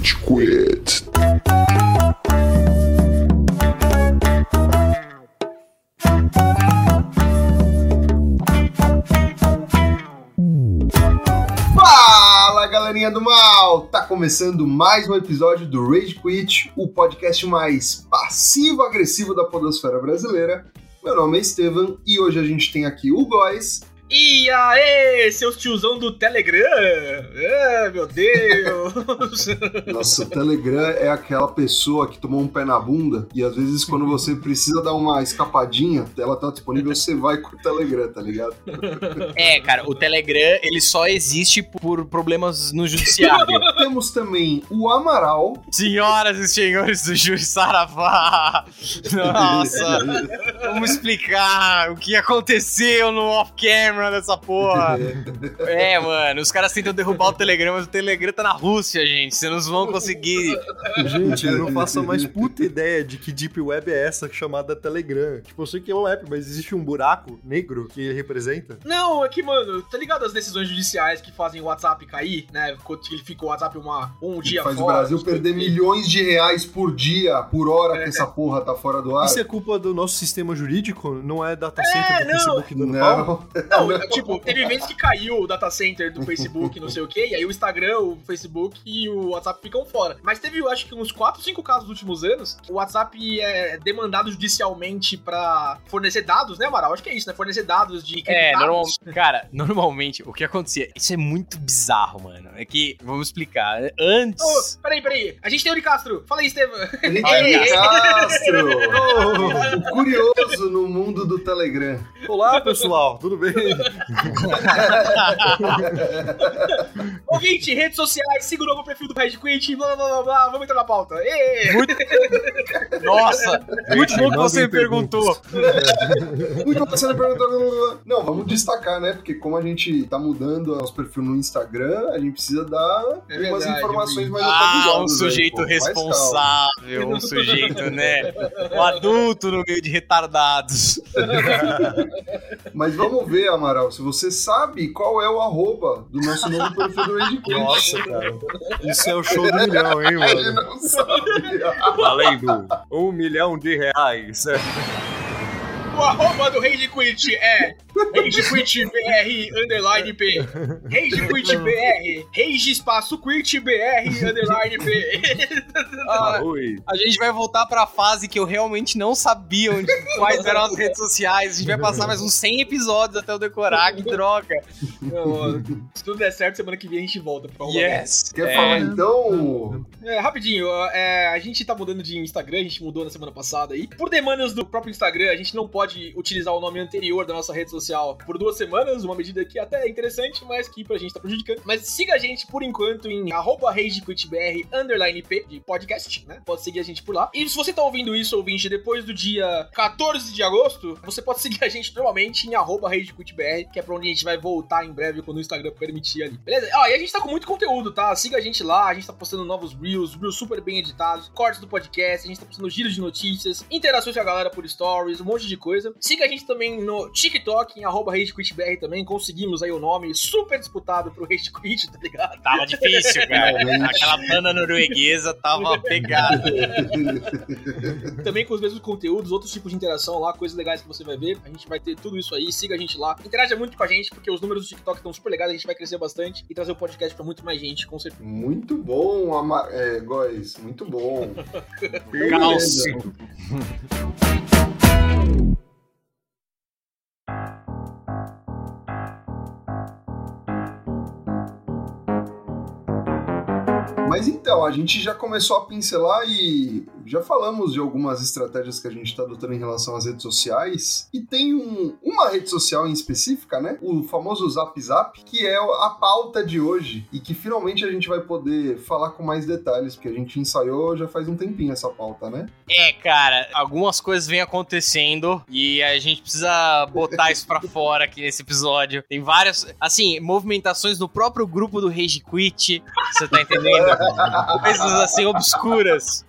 Rage Quit. Fala galerinha do mal! Tá começando mais um episódio do Rage Quit, o podcast mais passivo-agressivo da podosfera brasileira. Meu nome é Estevam e hoje a gente tem aqui o Góis. E aí, seus tiozão do Telegram? Ah, meu Deus! Nossa, o Telegram é aquela pessoa que tomou um pé na bunda e às vezes quando você precisa dar uma escapadinha, ela tá disponível, você vai com o Telegram, tá ligado? É, cara, o Telegram, ele só existe por problemas no judiciário. Temos também o Amaral. Senhoras e senhores do Juiz Saravá! Nossa! Vamos explicar o que aconteceu no off-camera dessa porra. É, mano, os caras tentam derrubar o Telegram, mas o Telegram tá na Rússia, gente. Vocês não vão conseguir. Gente, eu não faço a mais puta ideia de que Deep Web é essa chamada Telegram. Tipo, eu sei que é um app, mas existe um buraco negro que ele representa? Não, é que, mano, tá ligado as decisões judiciais que fazem o WhatsApp cair, né? Quando ele fica o WhatsApp uma, um dia Faz o fora. Brasil perder milhões de reais por dia, por hora É. que essa porra tá fora do ar. Isso é culpa do nosso sistema jurídico? Não é data center do não. Facebook do pau? Não, Não, tipo, teve vezes que caiu o data center do Facebook, não sei o quê, e aí o Instagram, o Facebook e o WhatsApp ficam fora. Mas teve, eu acho que uns 4, 5 casos nos últimos anos, o WhatsApp é demandado judicialmente pra fornecer dados, né, Amaral? Acho que é isso, né? Fornecer dados de É, normal, cara, normalmente o que acontecia, isso é muito bizarro, mano. É que, vamos explicar, antes. Ô, peraí, peraí. A gente tem o Uri Castro. Fala aí, Estevam. É Castro! o curioso no mundo do Telegram. Olá, pessoal, tudo bem? Ouvinte, redes sociais, siga o novo perfil do Red Quit, blá blá blá blá. Vamos entrar na pauta. Ê! Nossa, muito bom que você me perguntou. Muito bom, você não perguntou. Não, vamos destacar, né? Porque como a gente tá mudando nosso perfil no Instagram, a gente precisa dar É umas verdade, informações mais Ah, um aí, sujeito pô. Mais calma. responsável, um sujeito, né? Um adulto no meio de retardados. Mas vamos ver, Amaral, se você sabe qual é o arroba do nosso novo perfil do Quit. Nossa, cara. Isso é o show do milhão, hein, Ele mano? não sabe. Valendo um milhão de reais. O arroba do Rage Quit é Rage Quit BR underline P. Rage Quit BR. Rage espaço Quit BR underline P. Ah, a gente vai voltar pra fase que eu realmente não sabia onde, quais eram as redes sociais. A gente vai passar mais uns 100 episódios até eu decorar, que droga. Não, Se tudo der certo, semana que vem a gente volta pra. Yes. Quer É, falar então? É, rapidinho, é, a gente tá mudando de Instagram, a gente mudou na semana passada aí. Por demandas do próprio Instagram, a gente não pode utilizar o nome anterior da nossa rede social por duas semanas, uma medida que até é interessante, mas que pra gente tá prejudicando. Mas siga a gente por enquanto em arroba RageQuitBR underline P de podcast, né? Pode seguir a gente por lá. E se você tá ouvindo isso, ouvinte, depois do dia 14 de agosto, você pode seguir a gente normalmente em arroba RageQuitBR, que é pra onde a gente vai voltar em breve quando o Instagram permitir ali. Beleza? Ah, e a gente tá com muito conteúdo, tá? Siga a gente lá, a gente tá postando novos reels, reels super bem editados, cortes do podcast, a gente tá postando giros de notícias, interações com a galera por stories, um monte de coisa. Siga a gente também no TikTok, em arroba RageQuitBR também, conseguimos aí o nome super disputado pro RageQuit, tá ligado? Tava difícil, cara. Aquela banda norueguesa tava pegada. também com os mesmos conteúdos, outros tipos de interação lá, coisas legais que você vai ver. A gente vai ter tudo isso aí, siga a gente lá. Interaja muito com a gente, porque os números do TikTok estão super legais, a gente vai crescer bastante e trazer o podcast pra muito mais gente, com certeza. Muito bom, Ama... é, Góis, muito bom. Calce. Mas então, a gente já começou a pincelar e já falamos de algumas estratégias que a gente está adotando em relação às redes sociais. E tem um- uma rede social em específica, né? O famoso Zap Zap, que é a pauta de hoje. E que finalmente a gente vai poder falar com mais detalhes, porque a gente ensaiou já faz um tempinho essa pauta, né? É, cara, algumas coisas vêm acontecendo e a gente precisa botar isso pra fora aqui nesse episódio. Tem várias, assim, movimentações no próprio grupo do Rage Quit, você tá entendendo? Coisas assim obscuras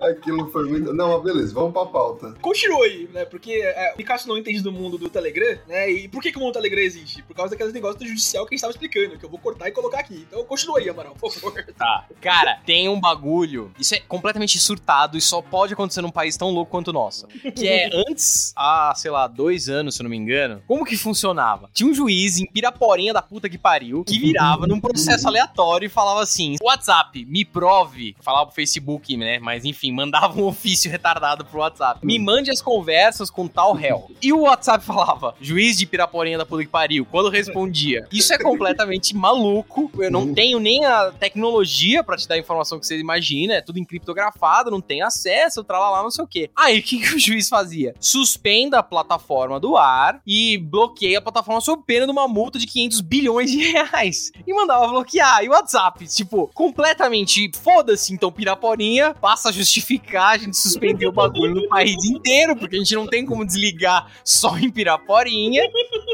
Aquilo foi muito. Não, mas beleza, vamos pra pauta. Continua aí, né? Porque é, o Picasso não entende do mundo do Telegram, né? E por que, que o mundo do Telegram existe? Por causa daqueles negócios do judicial que a gente tava explicando, que eu vou cortar e colocar aqui. Então continua aí, Amaral, por favor. Tá. Cara, tem um bagulho. Isso é completamente surtado e só pode acontecer num país tão louco quanto o nosso. Que é antes, há, sei lá, dois anos, se eu não me engano, como que funcionava? Tinha um juiz em Piraporinha da puta que pariu que virava num processo aleatório e falava assim: WhatsApp, me prove. Falava pro Facebook, né? Mas enfim, mandava um ofício retardado pro WhatsApp. Me mande as conversas com tal réu. E o WhatsApp falava: juiz de Piraporinha da puta que pariu. Quando respondia, isso é completamente maluco. Eu não tenho nem a tecnologia pra te dar a informação que você imagina. É tudo encriptografado, não tem acesso, tralalá, não sei o quê. Aí o que, que o juiz fazia? Suspenda a plataforma do ar e bloqueia a plataforma sob pena de uma multa de 500 bilhões de reais. E mandava bloquear. E o WhatsApp, tipo, completamente foda-se. Então, Piraporinha passa a justificar a gente suspender o bagulho no país inteiro, porque a gente não tem como desligar só em Piraporinha.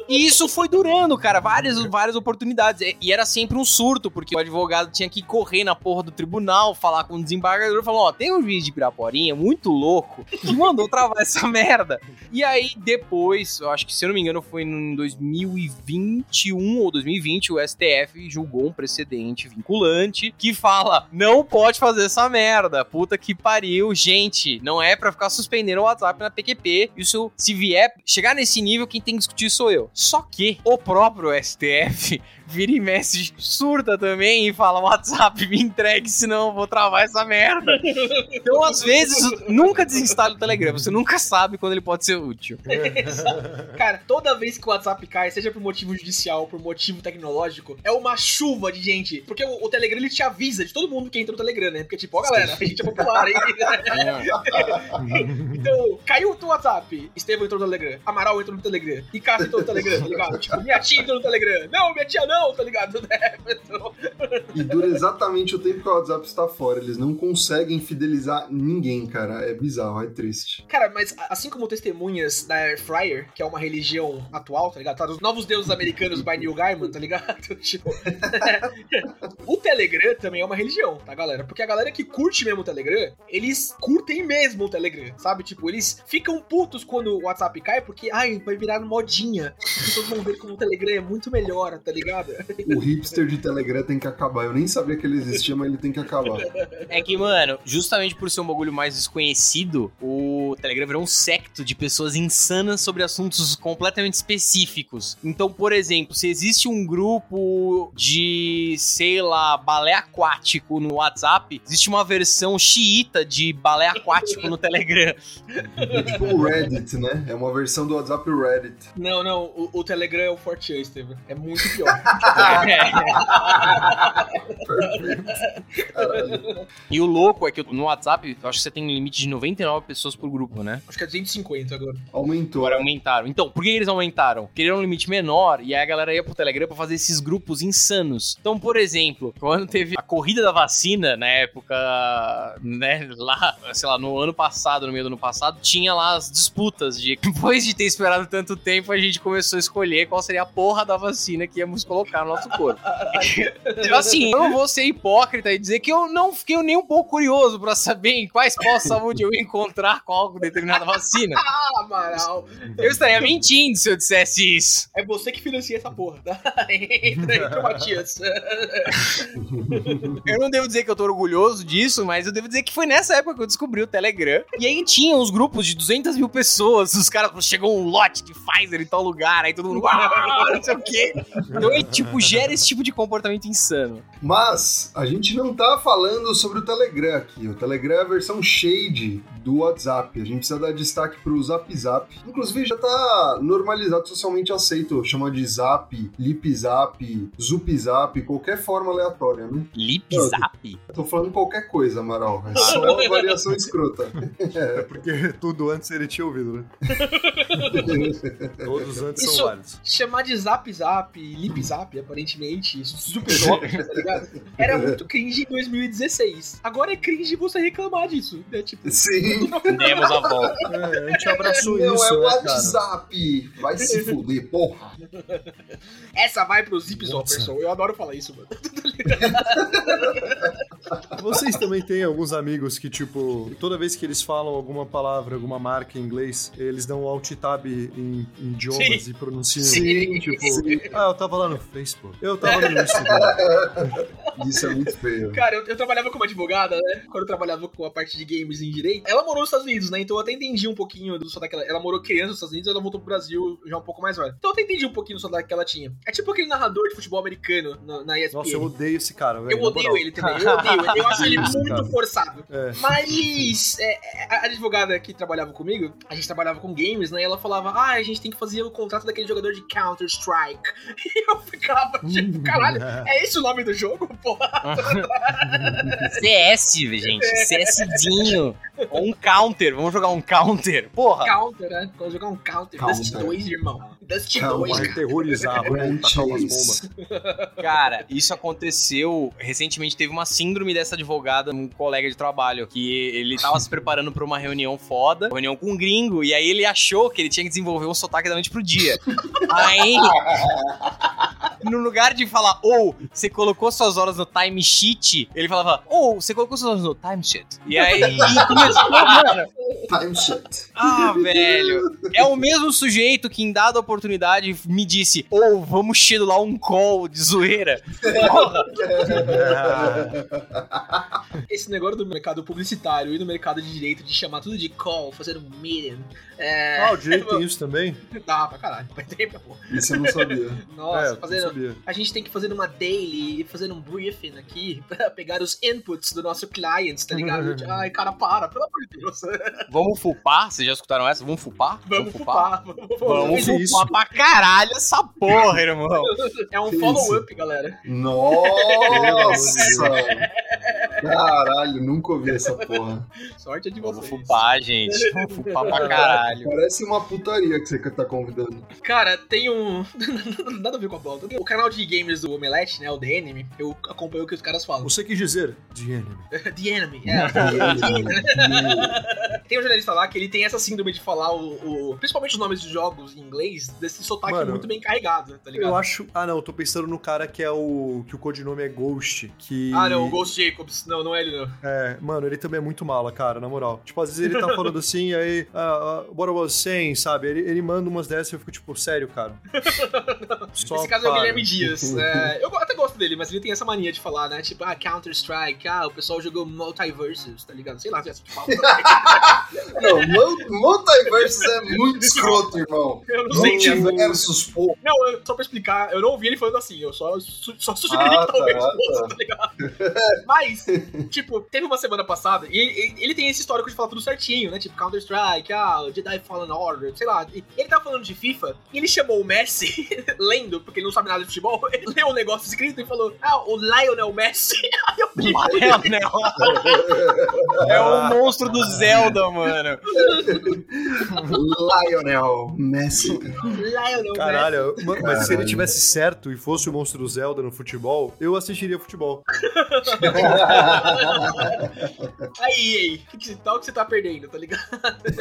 E isso foi durando, cara, várias, várias oportunidades. E- era sempre um surto, porque o advogado tinha que correr na porra do tribunal, falar com o desembargador e falar: Ó, tem um juiz de Piraporinha muito louco que mandou travar essa merda. E aí, depois, eu acho que se eu não me engano, foi em 2021 ou 2020, o STF julgou um precedente vinculante que fala: não pode fazer essa merda. Puta que pariu. Gente, não é pra ficar suspendendo o WhatsApp na PQP. Isso, se vier chegar nesse nível, quem tem que discutir sou eu. Só que o próprio STF vira e mexe surta também e fala: WhatsApp, me entregue, senão eu vou travar essa merda. Então, às vezes, nunca desinstale o Telegram. Você nunca sabe quando ele pode ser útil. Cara, toda vez que o WhatsApp cai, seja por motivo judicial ou por motivo tecnológico, é uma chuva de gente. Porque o, o Telegram ele te avisa de todo mundo que entra no Telegram, né? Porque, tipo, ó, galera, a gente é popular, hein? então, caiu o teu WhatsApp, Estevão entrou no Telegram, Amaral entrou no Telegram, e Cássio entrou no Telegram, tá ligado? Tipo, minha tia entrou no Telegram. Não, minha tia não, tá ligado? Né? E dura exatamente o tempo que o WhatsApp está fora. Eles não conseguem fidelizar ninguém, cara. É bizarro, é triste. Cara, mas assim como testemunhas da Air Fryer, que é uma religião atual, tá ligado? Tá dos novos deuses americanos by Neil Gaiman, tá ligado? Tipo, o Telegram também é uma religião, tá, galera? Porque a galera que curte mesmo o Telegram, eles curtem mesmo o Telegram, sabe? Tipo, eles ficam putos quando o WhatsApp cai, porque, ai, vai virar modinha. As pessoas vão ver como o Telegram é muito melhor, tá ligado? O hipster de Telegram tem que acabar. Eu nem sabia que ele existia, mas ele tem que acabar. É que, mano, justamente por ser um bagulho mais desconhecido, o Telegram virou um secto de pessoas insanas sobre assuntos completamente específicos. Então, por exemplo, se existe um grupo de, sei lá, balé aquático no WhatsApp, existe uma versão xiita de balé aquático no Telegram. É tipo o Reddit, né? É uma versão do WhatsApp Reddit. Não, não, o, o Telegram é o Fortran, Estevam. É muito pior. E o louco é que no WhatsApp, eu acho que você tem um limite de 99 pessoas por grupo, né? Acho que é 250 agora. Aumentou. Agora aumentaram. Então, por que eles aumentaram? Queriam um limite menor e aí a galera ia pro Telegram pra fazer esses grupos insanos. Então, por exemplo, quando teve a corrida da vacina, na época, né, lá, sei lá, no ano passado, no meio do ano passado, tinha lá as disputas de depois de ter esperado tanto tempo, a gente começou a escolher qual seria a porra da vacina que íamos colocar no nosso corpo. Tipo assim, eu não vou ser hipócrita e dizer que eu não fiquei nem um pouco curioso pra saber em quais pós-saúde eu ia encontrar qual determinada vacina. Ah, Amaral! Eu estaria mentindo se eu dissesse isso. É você que financia essa porra, tá? entra, entra Matias. Eu não devo dizer que eu tô orgulhoso disso, mas eu devo dizer que foi nessa época que eu descobri o Telegram. E aí tinha uns grupos de 200 mil pessoas, os caras, chegou um lote de Pfizer em tal lugar, aí todo mundo, não sei o quê. Então, ele, tipo, gera esse tipo de comportamento insano. Mas a gente não tá falando sobre o Telegram aqui. O Telegram é a versão shade do WhatsApp. A gente precisa dar destaque pro Zap Zap. Inclusive já tá normalizado, socialmente aceito. Chama de Zap, Lip Zap, Zup Zap, qualquer forma aleatória, né? Lip Zap? Tô falando qualquer coisa, Amaral. É só uma variação escrota. É porque tudo antes ele tinha ouvido, né? Todos antes Isso- são válidos. Chamar de Zap Zap, Lip Zap, aparentemente, super zop, tá ligado? Era muito cringe em 2016. Agora é cringe você reclamar disso, né? Tipo, Sim. Demos a volta. É, a gente abraçou Não, isso, é o né, cara? WhatsApp. Vai se fuder, porra. essa vai pro Zip Zopperson. Eu adoro falar isso, mano. Vocês também têm alguns amigos que, tipo, toda vez que eles falam alguma palavra, alguma marca em inglês, eles dão alt tab em, em idiomas Sim. e pronunciam. Sim, tipo, sim. ah, eu tava lá no Facebook. Eu tava no Instagram. Isso é muito feio. Cara, eu, eu trabalhava como advogada, né? Quando eu trabalhava com a parte de games em direito. Ela morou nos Estados Unidos, né? Então eu até entendi um pouquinho do sotaque. Ela, ela morou criança nos Estados Unidos e ela voltou pro Brasil já um pouco mais velha. Então eu até entendi um pouquinho do sotaque que ela tinha. É tipo aquele narrador de futebol americano na, na ESPN. Nossa, eu odeio esse cara, velho. Eu odeio moral. ele também, eu odeio ele. Eu acho ele muito cara. forçado. É. Mas é, é, a advogada que trabalhava comigo, a gente trabalhava com games, né? E ela falava, ah, a gente tem que fazer o contrato daquele jogador de Counter-Strike. E eu ficava, tipo, caralho, é esse o nome do jogo? Porra. CS, gente. CSzinho. Ou um counter. Vamos jogar um counter. Porra. Counter, né? Quando jogar um Counter. Counter. Dust 2, irmão. Dust Counter. 2, Vai cara. terrorizar, vai tacar umas bombas. Cara, isso aconteceu. Recentemente teve uma síndrome dessa advogada, um colega de trabalho, que ele tava se preparando pra uma reunião foda, reunião com um gringo, e aí ele achou que ele tinha que desenvolver um sotaque da noite pro dia. Aí, no lugar de falar, ou você colocou suas horas no time sheet, ele falava, ou você colocou suas horas no time sheet. E aí começou, mano. Time shit. Ah, velho. É o mesmo sujeito que em dada oportunidade me disse, ou vamos schedular um call de zoeira. Porra. Esse negócio do mercado publicitário e do mercado de direito de chamar tudo de call, fazer um meeting. É. Ah, o direito tem isso também? Dá pra caralho. Vai ter, pô. Isso eu não sabia. Nossa, é, não fazendo. sabia. A gente tem que fazer uma daily e fazer um briefing aqui pra pegar os inputs do nosso client, tá ligado? Ai, cara, para, pelo amor de Deus. Vamos fupar? Vocês já escutaram essa? Vamos fupar? Vamos fupar. Vamos Vamos isso? fupar pra caralho essa porra, irmão. É um follow-up, galera. Nossa! Caralho, nunca ouvi essa porra. Sorte é de Vamos vocês. fupar, gente. Vamos fupar pra caralho. Parece uma putaria que você tá convidando. Cara, tem um. Nada a ver com a pauta. O canal de games do Omelete, né? O The Enemy, eu acompanho o que os caras falam. Você quis dizer The Enemy. The Enemy, é. tem um jornalista lá que ele tem essa síndrome de falar o, o- principalmente os nomes de jogos em inglês, desse sotaque Mano, muito bem carregado, tá ligado? Eu acho. Ah, não, eu tô pensando no cara que é o. que o codinome é Ghost. Que. Ah, não, o Ghost Jacobs. Não, não é ele, não. É, mano, ele também é muito mala, cara, na moral. Tipo, às vezes ele tá falando assim, aí, ah, ah, what I was saying, sabe? Ele, ele manda umas dessas e eu fico tipo, sério, cara. Só Esse caso é o para. Guilherme Dias. É, eu até gosto dele, mas ele tem essa mania de falar, né? Tipo, ah, Counter-Strike, ah, o pessoal jogou Multiversus, tá ligado? Sei lá se é assim que fala. Não, Mul- Multiversus é muito escroto, irmão. Eu não sei, tipo, Multiversus, pô. Não, eu- só pra explicar, eu não ouvi ele falando assim, eu só, su- só sugeri Ah, que talvez tá, fosse, tá. tá ligado? Mas, tipo, teve uma semana passada, e ele, ele tem esse histórico de falar tudo certinho, né? Tipo, Counter-Strike, ah, Jedi Fallen Order, sei lá. Ele tava falando de FIFA, e ele chamou o Messi, lendo, porque ele não sabe nada de futebol, ele leu o negócio escrito e falou, ah, o Lionel Messi. Aí eu Lionel. É o monstro do Zelda, mano. Lionel Messi. Lionel Caralho, ma- mas se ele Caralho. tivesse certo e fosse o monstro do Zelda no futebol, eu assistiria futebol. Messi. Aí, aí, que, que tal que você tá perdendo, tá ligado?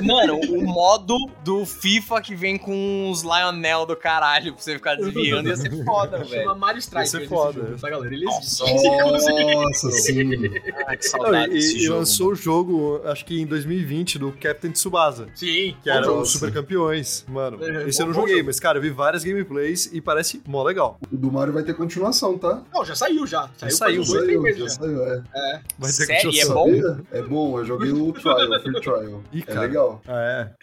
Mano, o modo do FIFA que vem com os Lionel do caralho pra você ficar desviando ia ser foda, Chama velho. Mario Striker. ser nesse foda. jogo, tá, galera? Ele existe. Nossa, sim. Ai, que Não, saudade e, e lançou o jogo, acho que em 2020, do Captain Tsubasa. Sim, Que era os super campeões. Mano, É, esse eu não joguei, mas, cara, eu vi várias gameplays e parece mó legal. O do Mario vai ter continuação, tá? Não, já saiu já. Saiu, saiu, uns dois, Saiu, já já. saiu, é. Vai ter Sério? É continuação. bom? É bom, eu joguei o trial, o free trial. Ih, É cara. legal. Ah, é.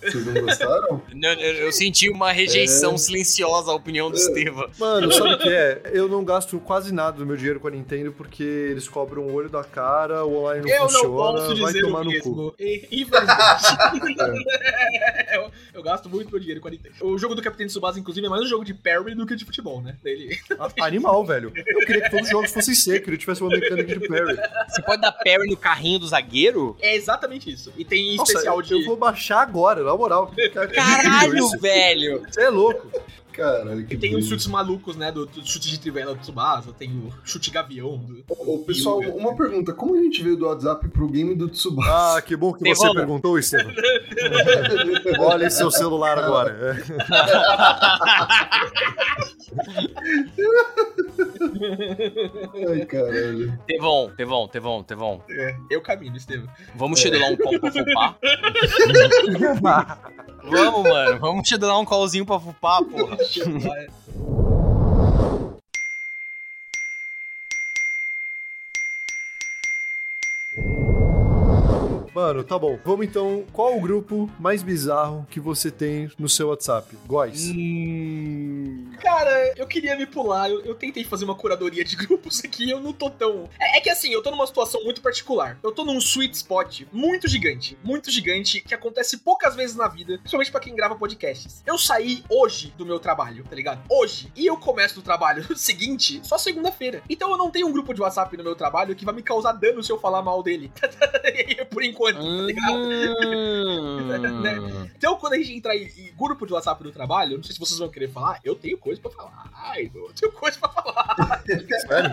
Vocês não gostaram? Eu, eu- eu senti uma rejeição É. silenciosa à opinião do Estevam. Mano, sabe o que é? Eu não gasto quase nada do meu dinheiro com a Nintendo porque eles cobram o olho da cara, o online não Eu não funciona, posso vai dizer tomar o no cu. E- Infelizmente. eu, eu gasto muito meu dinheiro com a Nintendo. O jogo do Capitão Tsubasa, inclusive, é mais um jogo de parry do que de futebol, né? Ele... Animal, velho. Eu queria que todos os jogos fossem que ele tivesse uma mecânica de parry. Você pode dar parry no carrinho do zagueiro? É exatamente isso. E tem Nossa, especial de. eu vou baixar agora, na moral. Caralho, velho! Você é louco. Caralho, que E tem os chutes malucos, né? Do, do chute de trivela do Tsubasa, tem o chute gavião. Do... Ô, pessoal, Yuga. uma pergunta. Como a gente veio do WhatsApp pro game do Tsubasa? Ah, que bom que Tem você rola. perguntou, Estevam. Olha esse seu celular agora. É. Ai, caralho. Tevon, Tevon, Tevon, Tevon. É, eu caminho, Estevam. Vamos schedular um call pra fupar? Vamos, mano. Vamos schedular um callzinho pra fupar, porra. Mano, tá bom. Vamos então. Qual o grupo mais bizarro que você tem no seu WhatsApp? Góis. Hum. Cara, eu queria me pular. Eu, eu tentei fazer uma curadoria de grupos aqui eu não tô tão. É, é que assim, eu tô numa situação muito particular. Eu tô num sweet spot muito gigante. Muito gigante, que acontece poucas vezes na vida, principalmente pra quem grava podcasts. Eu saí hoje do meu trabalho, tá ligado? Hoje. E eu começo do trabalho seguinte só segunda-feira. Então eu não tenho um grupo de WhatsApp no meu trabalho que vai me causar dano se eu falar mal dele. Por enquanto, tá ligado? Hum. Então, quando a gente entrar em, em grupo de WhatsApp do trabalho, não sei se vocês vão querer falar, eu tenho coisa pra falar. Ai, eu tenho coisa pra falar. Sério?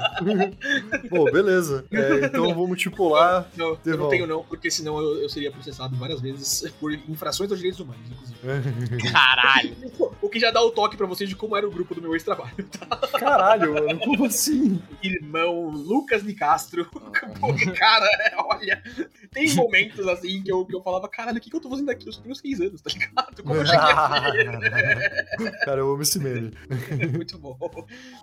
Pô, beleza. É, então vamos lá. Não, eu não tenho não, porque senão eu, eu seria processado várias vezes por infrações aos direitos humanos, inclusive. Caralho. O que já dá o toque pra vocês de como era o grupo do meu ex-trabalho. Caralho, mano, como assim? Irmão Lucas Nicastro. Porque, cara, olha, tem momentos assim que eu, que eu falava, caralho, o que, que eu tô fazendo aqui? Eu só tenho seis anos, tá ligado? Como eu cheguei aqui? Cara, eu amo esse meme. Muito bom.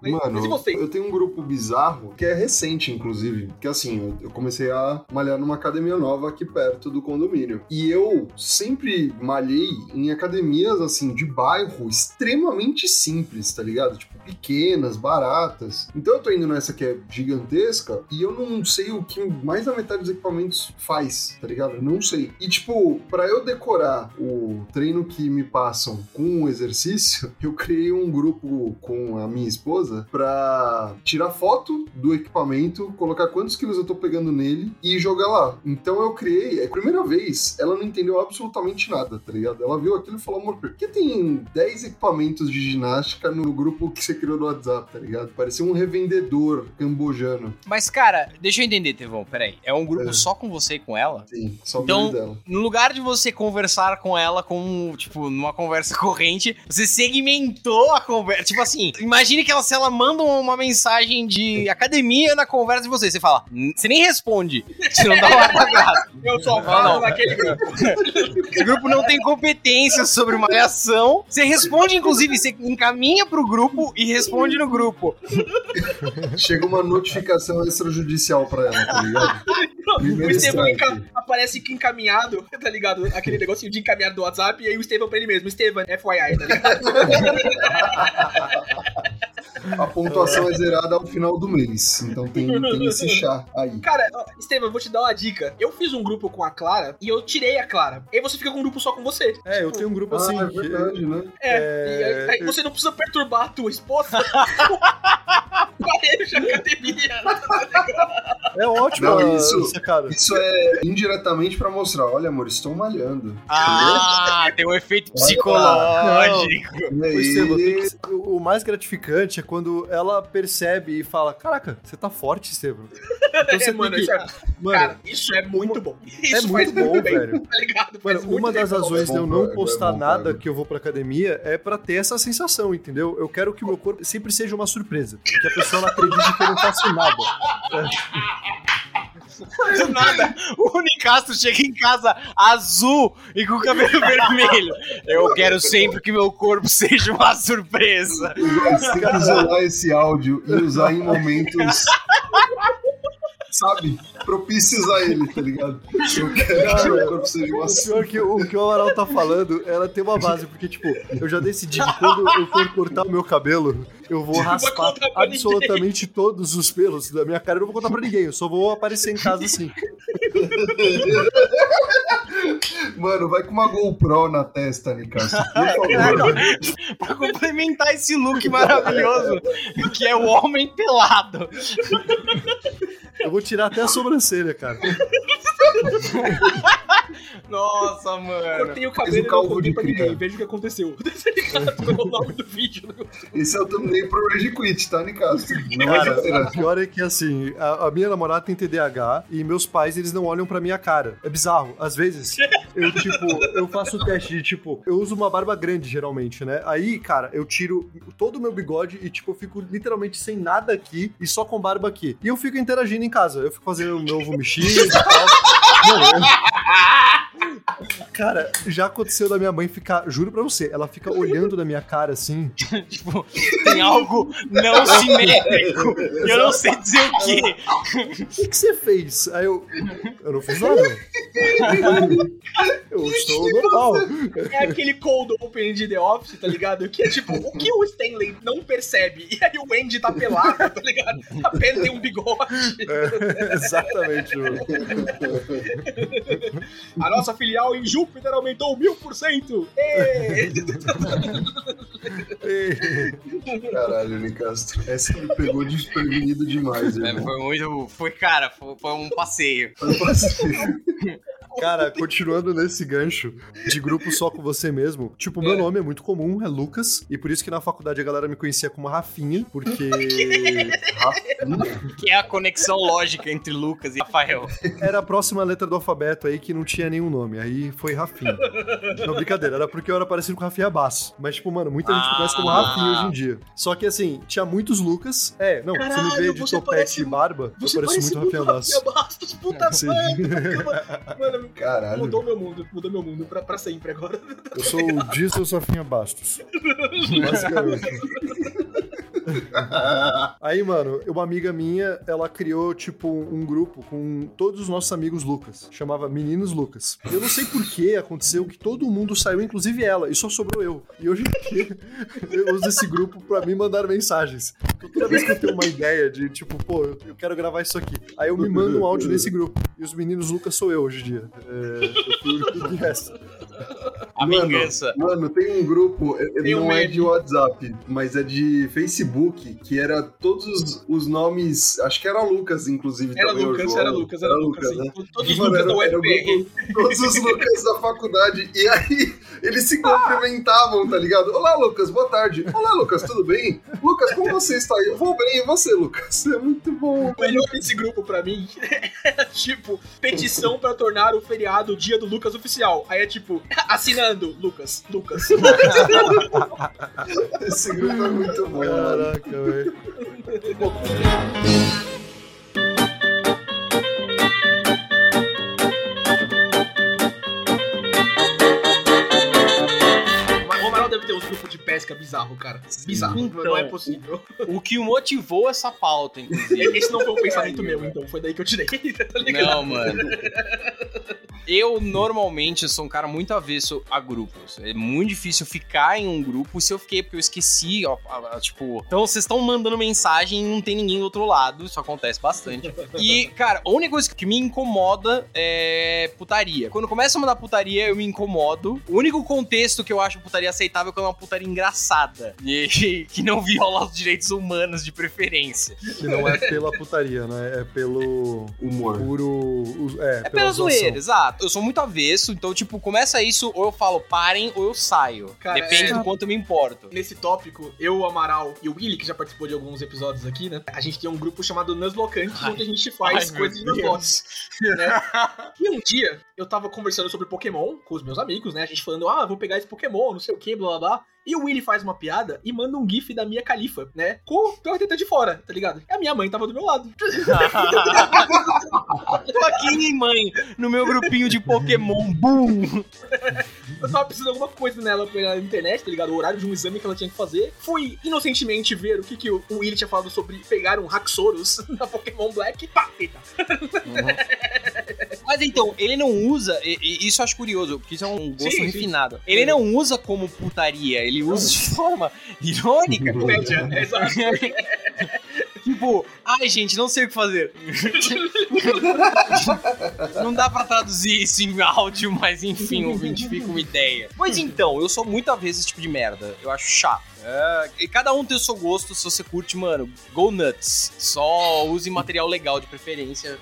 Mas, Mano, mas e vocês? eu tenho um grupo bizarro, que é recente, inclusive. Que assim, eu comecei a malhar numa academia nova aqui perto do condomínio. E eu sempre malhei em academias, assim, de bairro extremamente simples, tá ligado? Tipo, pequenas, baratas. Então eu tô indo nessa que é gigantesca e eu não sei o que mais da metade dos equipamentos faz, tá ligado? Eu não sei. E, tipo, pra eu decorar o treino que me passam com o exercício, eu criei um grupo com a minha esposa pra tirar foto do equipamento, colocar quantos quilos eu tô pegando nele e jogar lá. Então eu criei, é a primeira vez, ela não entendeu absolutamente nada, tá ligado? Ela viu aquilo e falou, amor, por que tem 10 equipamentos de ginástica no grupo que você criou no WhatsApp, tá ligado? Parecia um revendedor cambojano. Mas, cara, deixa eu entender, Tevon, peraí. É um grupo É. só com você e com ela? Sim, só Então- então... dela. No lugar de você conversar com ela como, tipo, numa conversa corrente, você segmentou a conversa. Tipo assim, imagine que ela, se ela manda uma mensagem de academia na conversa de você, você fala, você nem responde. Você não dá uma graça. Eu só falo não. naquele grupo. O grupo não tem competência sobre malhação. Você responde, inclusive, você encaminha pro grupo e responde no grupo. Chega uma notificação extrajudicial pra ela, tá ligado? O Estevão aparece que encaminhado, tá ligado? Aquele negocinho de encaminhado do WhatsApp, e aí o Estevão pra ele mesmo, Estevam, FYI, tá ligado? A pontuação é zerada ao final do mês. Então tem, tem esse chá aí. Cara, Estevam, eu vou te dar uma dica. Eu fiz um grupo com a Clara e eu tirei a Clara. E aí você fica com um grupo só com você. É, eu tenho um grupo assim. ah, é que- verdade, né? É, É, e aí, aí você não precisa perturbar a tua esposa. De academia. É ótimo, Não, ah, isso- cara. Isso é indiretamente pra mostrar, olha, amor, estou malhando. Ah, tem um efeito psicológico. Aí, o mais gratificante é quando ela percebe e fala: Caraca, você tá forte, Estevam. Então você É, mano, tem isso que. é, Mano, cara, isso é muito bom. Isso é muito bom, bem, velho. Tá ligado? Mano, uma das razões de eu É bom, não cara, é postar bom, nada cara. que eu vou pra academia é pra ter essa sensação, entendeu? Eu quero que o meu corpo sempre seja uma surpresa. Que a pessoa não acredite que eu não faço nada. Do nada, o Unicastro chega em casa azul e com o cabelo vermelho. Eu quero sempre que meu corpo seja uma surpresa. Você tem que isolar esse áudio e usar em momentos. Sabe? Propícios a ele, tá ligado? Eu quero que o corpo seja uma O pior que o que o Amaral tá falando, ela tem uma base, porque, tipo, eu já decidi que quando eu for cortar o meu cabelo, eu vou raspar absolutamente todos os pelos da minha cara. Eu não vou contar pra ninguém, eu só vou aparecer em casa assim. Mano, vai com uma GoPro na testa, Nicasso. Por favor. Pra complementar esse look maravilhoso, que é o homem pelado. Eu vou tirar até a sobrancelha, cara. Nossa, mano. Cortei o cabelo um e não calvo contei de pra ninguém. Veja o que aconteceu. Ligado? o nome do vídeo. Esse é o thumbnail pro Rage Quit, tá, Nicastro? Não Cara, é o pior é que assim, a, a minha namorada tem TDAH e meus pais, eles não olham pra minha cara. É bizarro. Às vezes, eu, tipo, eu faço o teste de, tipo, eu uso uma barba grande, geralmente, né? Aí, cara, eu tiro todo o meu bigode e, tipo, eu fico literalmente sem nada aqui e só com barba aqui. E eu fico interagindo em casa. Eu fico fazendo o meu ovo mexido e tal. Mano, eu- Cara, já aconteceu da minha mãe ficar, juro pra você, ela fica olhando na minha cara assim. tipo, tem algo não simétrico. E eu não sei dizer o quê. O que, que você fez? Aí eu. Eu não fiz nada. Eu estou normal. É aquele cold open de The Office, tá ligado? Que é tipo, o que o Stanley não percebe? E aí o Andy tá pelado, tá ligado? A pele tem um bigode. É, exatamente, mano. A nossa filial em Júpiter aumentou mil por cento. Caralho, Nicastro. Essa me pegou desprevenido demais, É, foi muito. Foi, cara, foi, foi um passeio. Cara, continuando nesse gancho de grupo só com você mesmo, tipo, meu nome é muito comum, é Lucas, e por isso que na faculdade a galera me conhecia como Rafinha, porque Que é a conexão lógica entre Lucas e Rafael. era a próxima letra do alfabeto aí que não tinha nenhum nome, aí foi Rafinha. Não, brincadeira, era porque eu era parecido com Rafinha Basso. Mas, tipo, mano, muita gente me conhece como Ah. Rafinha hoje em dia. Só que, assim, tinha muitos Lucas. É, não, você me Caralho, vê de topete parece e barba, Você eu pareço parece muito Rafinha Basso. Rafinha Bastos, puta merda. Mano, Caralho. mudou meu mundo, mudou meu mundo pra, pra sempre agora. Eu sou o Diesel Rafinha Bastos. Basicamente. Aí, mano, uma amiga minha, ela criou, tipo, um grupo com todos os nossos amigos Lucas. Chamava Meninos Lucas. Eu não sei por que aconteceu que todo mundo saiu, inclusive ela, e só sobrou eu. E hoje em dia, eu uso esse grupo pra mim mandar mensagens. Então, toda vez que eu tenho uma ideia de, tipo, pô, eu quero gravar isso aqui. Aí eu me mando um áudio nesse grupo. E os meninos Lucas sou eu hoje em dia. É, eu fui o único que resta. A Mano, vingança. Mano, tem um grupo, é- é- Tem um não é meme. de WhatsApp, mas é de Facebook, que era todos os, os nomes, acho que era Lucas, inclusive, Era também. Lucas, era Lucas, era Lucas. sim. né? Todos os Mano, Lucas da era- era UFPR. grupo- Todos os Lucas da faculdade. E aí, eles se cumprimentavam, tá ligado? Olá, Lucas, boa tarde. Olá, Lucas, tudo bem? Lucas, como você está aí? Eu vou bem, e você, Lucas? É muito bom. O melhor desse grupo pra mim é tipo petição pra tornar o feriado o dia do Lucas oficial. Aí é tipo, assinando, Lucas, Lucas. Esse grupo é muito bom. Caraca, velho. De pesca bizarro, cara. Bizarro, Então. não é possível. O que motivou essa pauta, inclusive. Esse não foi um pensamento meu, então. Foi daí que eu tirei, tá? Não, mano. Eu normalmente sou um cara muito avesso a grupos. É muito difícil ficar em um grupo. Se eu fiquei, porque eu esqueci, ó, ó, ó, tipo. Então vocês estão mandando mensagem e não tem ninguém do outro lado. Isso acontece bastante. E, cara, a única coisa que me incomoda é putaria. Quando começa a mandar putaria, eu me incomodo. O único contexto que eu acho putaria aceitável é quando é uma putaria engraçada. E que não viola os direitos humanos de preferência. Que não é pela putaria, né? É pelo Humor. puro. É, É pela zoeira, exato. Eu sou muito avesso, então, tipo, começa isso, ou eu falo parem, ou eu saio. Cara, Depende é- do quanto eu me importo. Nesse tópico, eu, o Amaral e o Willy, que já participou de alguns episódios aqui, né? A gente tem um grupo chamado Nuzlocantes, onde a gente faz ai, coisas de. Nuzlocks. Né? E um dia, eu tava conversando sobre Pokémon com os meus amigos, né? A gente falando, ah, vou pegar esse Pokémon, não sei o que, blá blá blá. E o Willy faz uma piada e manda um gif da minha califa, né? Com a teta de fora, tá ligado? E a minha mãe tava do meu lado. Tô aqui, mãe, no meu grupinho de Pokémon. Boom! Eu tava precisando de alguma coisa nela pela internet, tá ligado? O horário de um exame que ela tinha que fazer. Fui inocentemente ver o que, que o o Willy tinha falado sobre pegar um Haxorus na Pokémon Black. Pá, teta. Mas então, ele não usa, e- e isso eu acho curioso, porque isso é um gosto Sim, sim. refinado. Ele não usa como putaria, ele usa de forma irônica. Comédia, exato. Tipo, ai gente, não sei o que fazer. não dá pra traduzir isso em áudio, mas enfim, ouvinte, fica uma ideia. Pois então, eu sou muito avesso a esse tipo de merda. Eu acho chato. É, e cada um tem o seu gosto, se você curte, mano, go nuts. Só use material legal de preferência.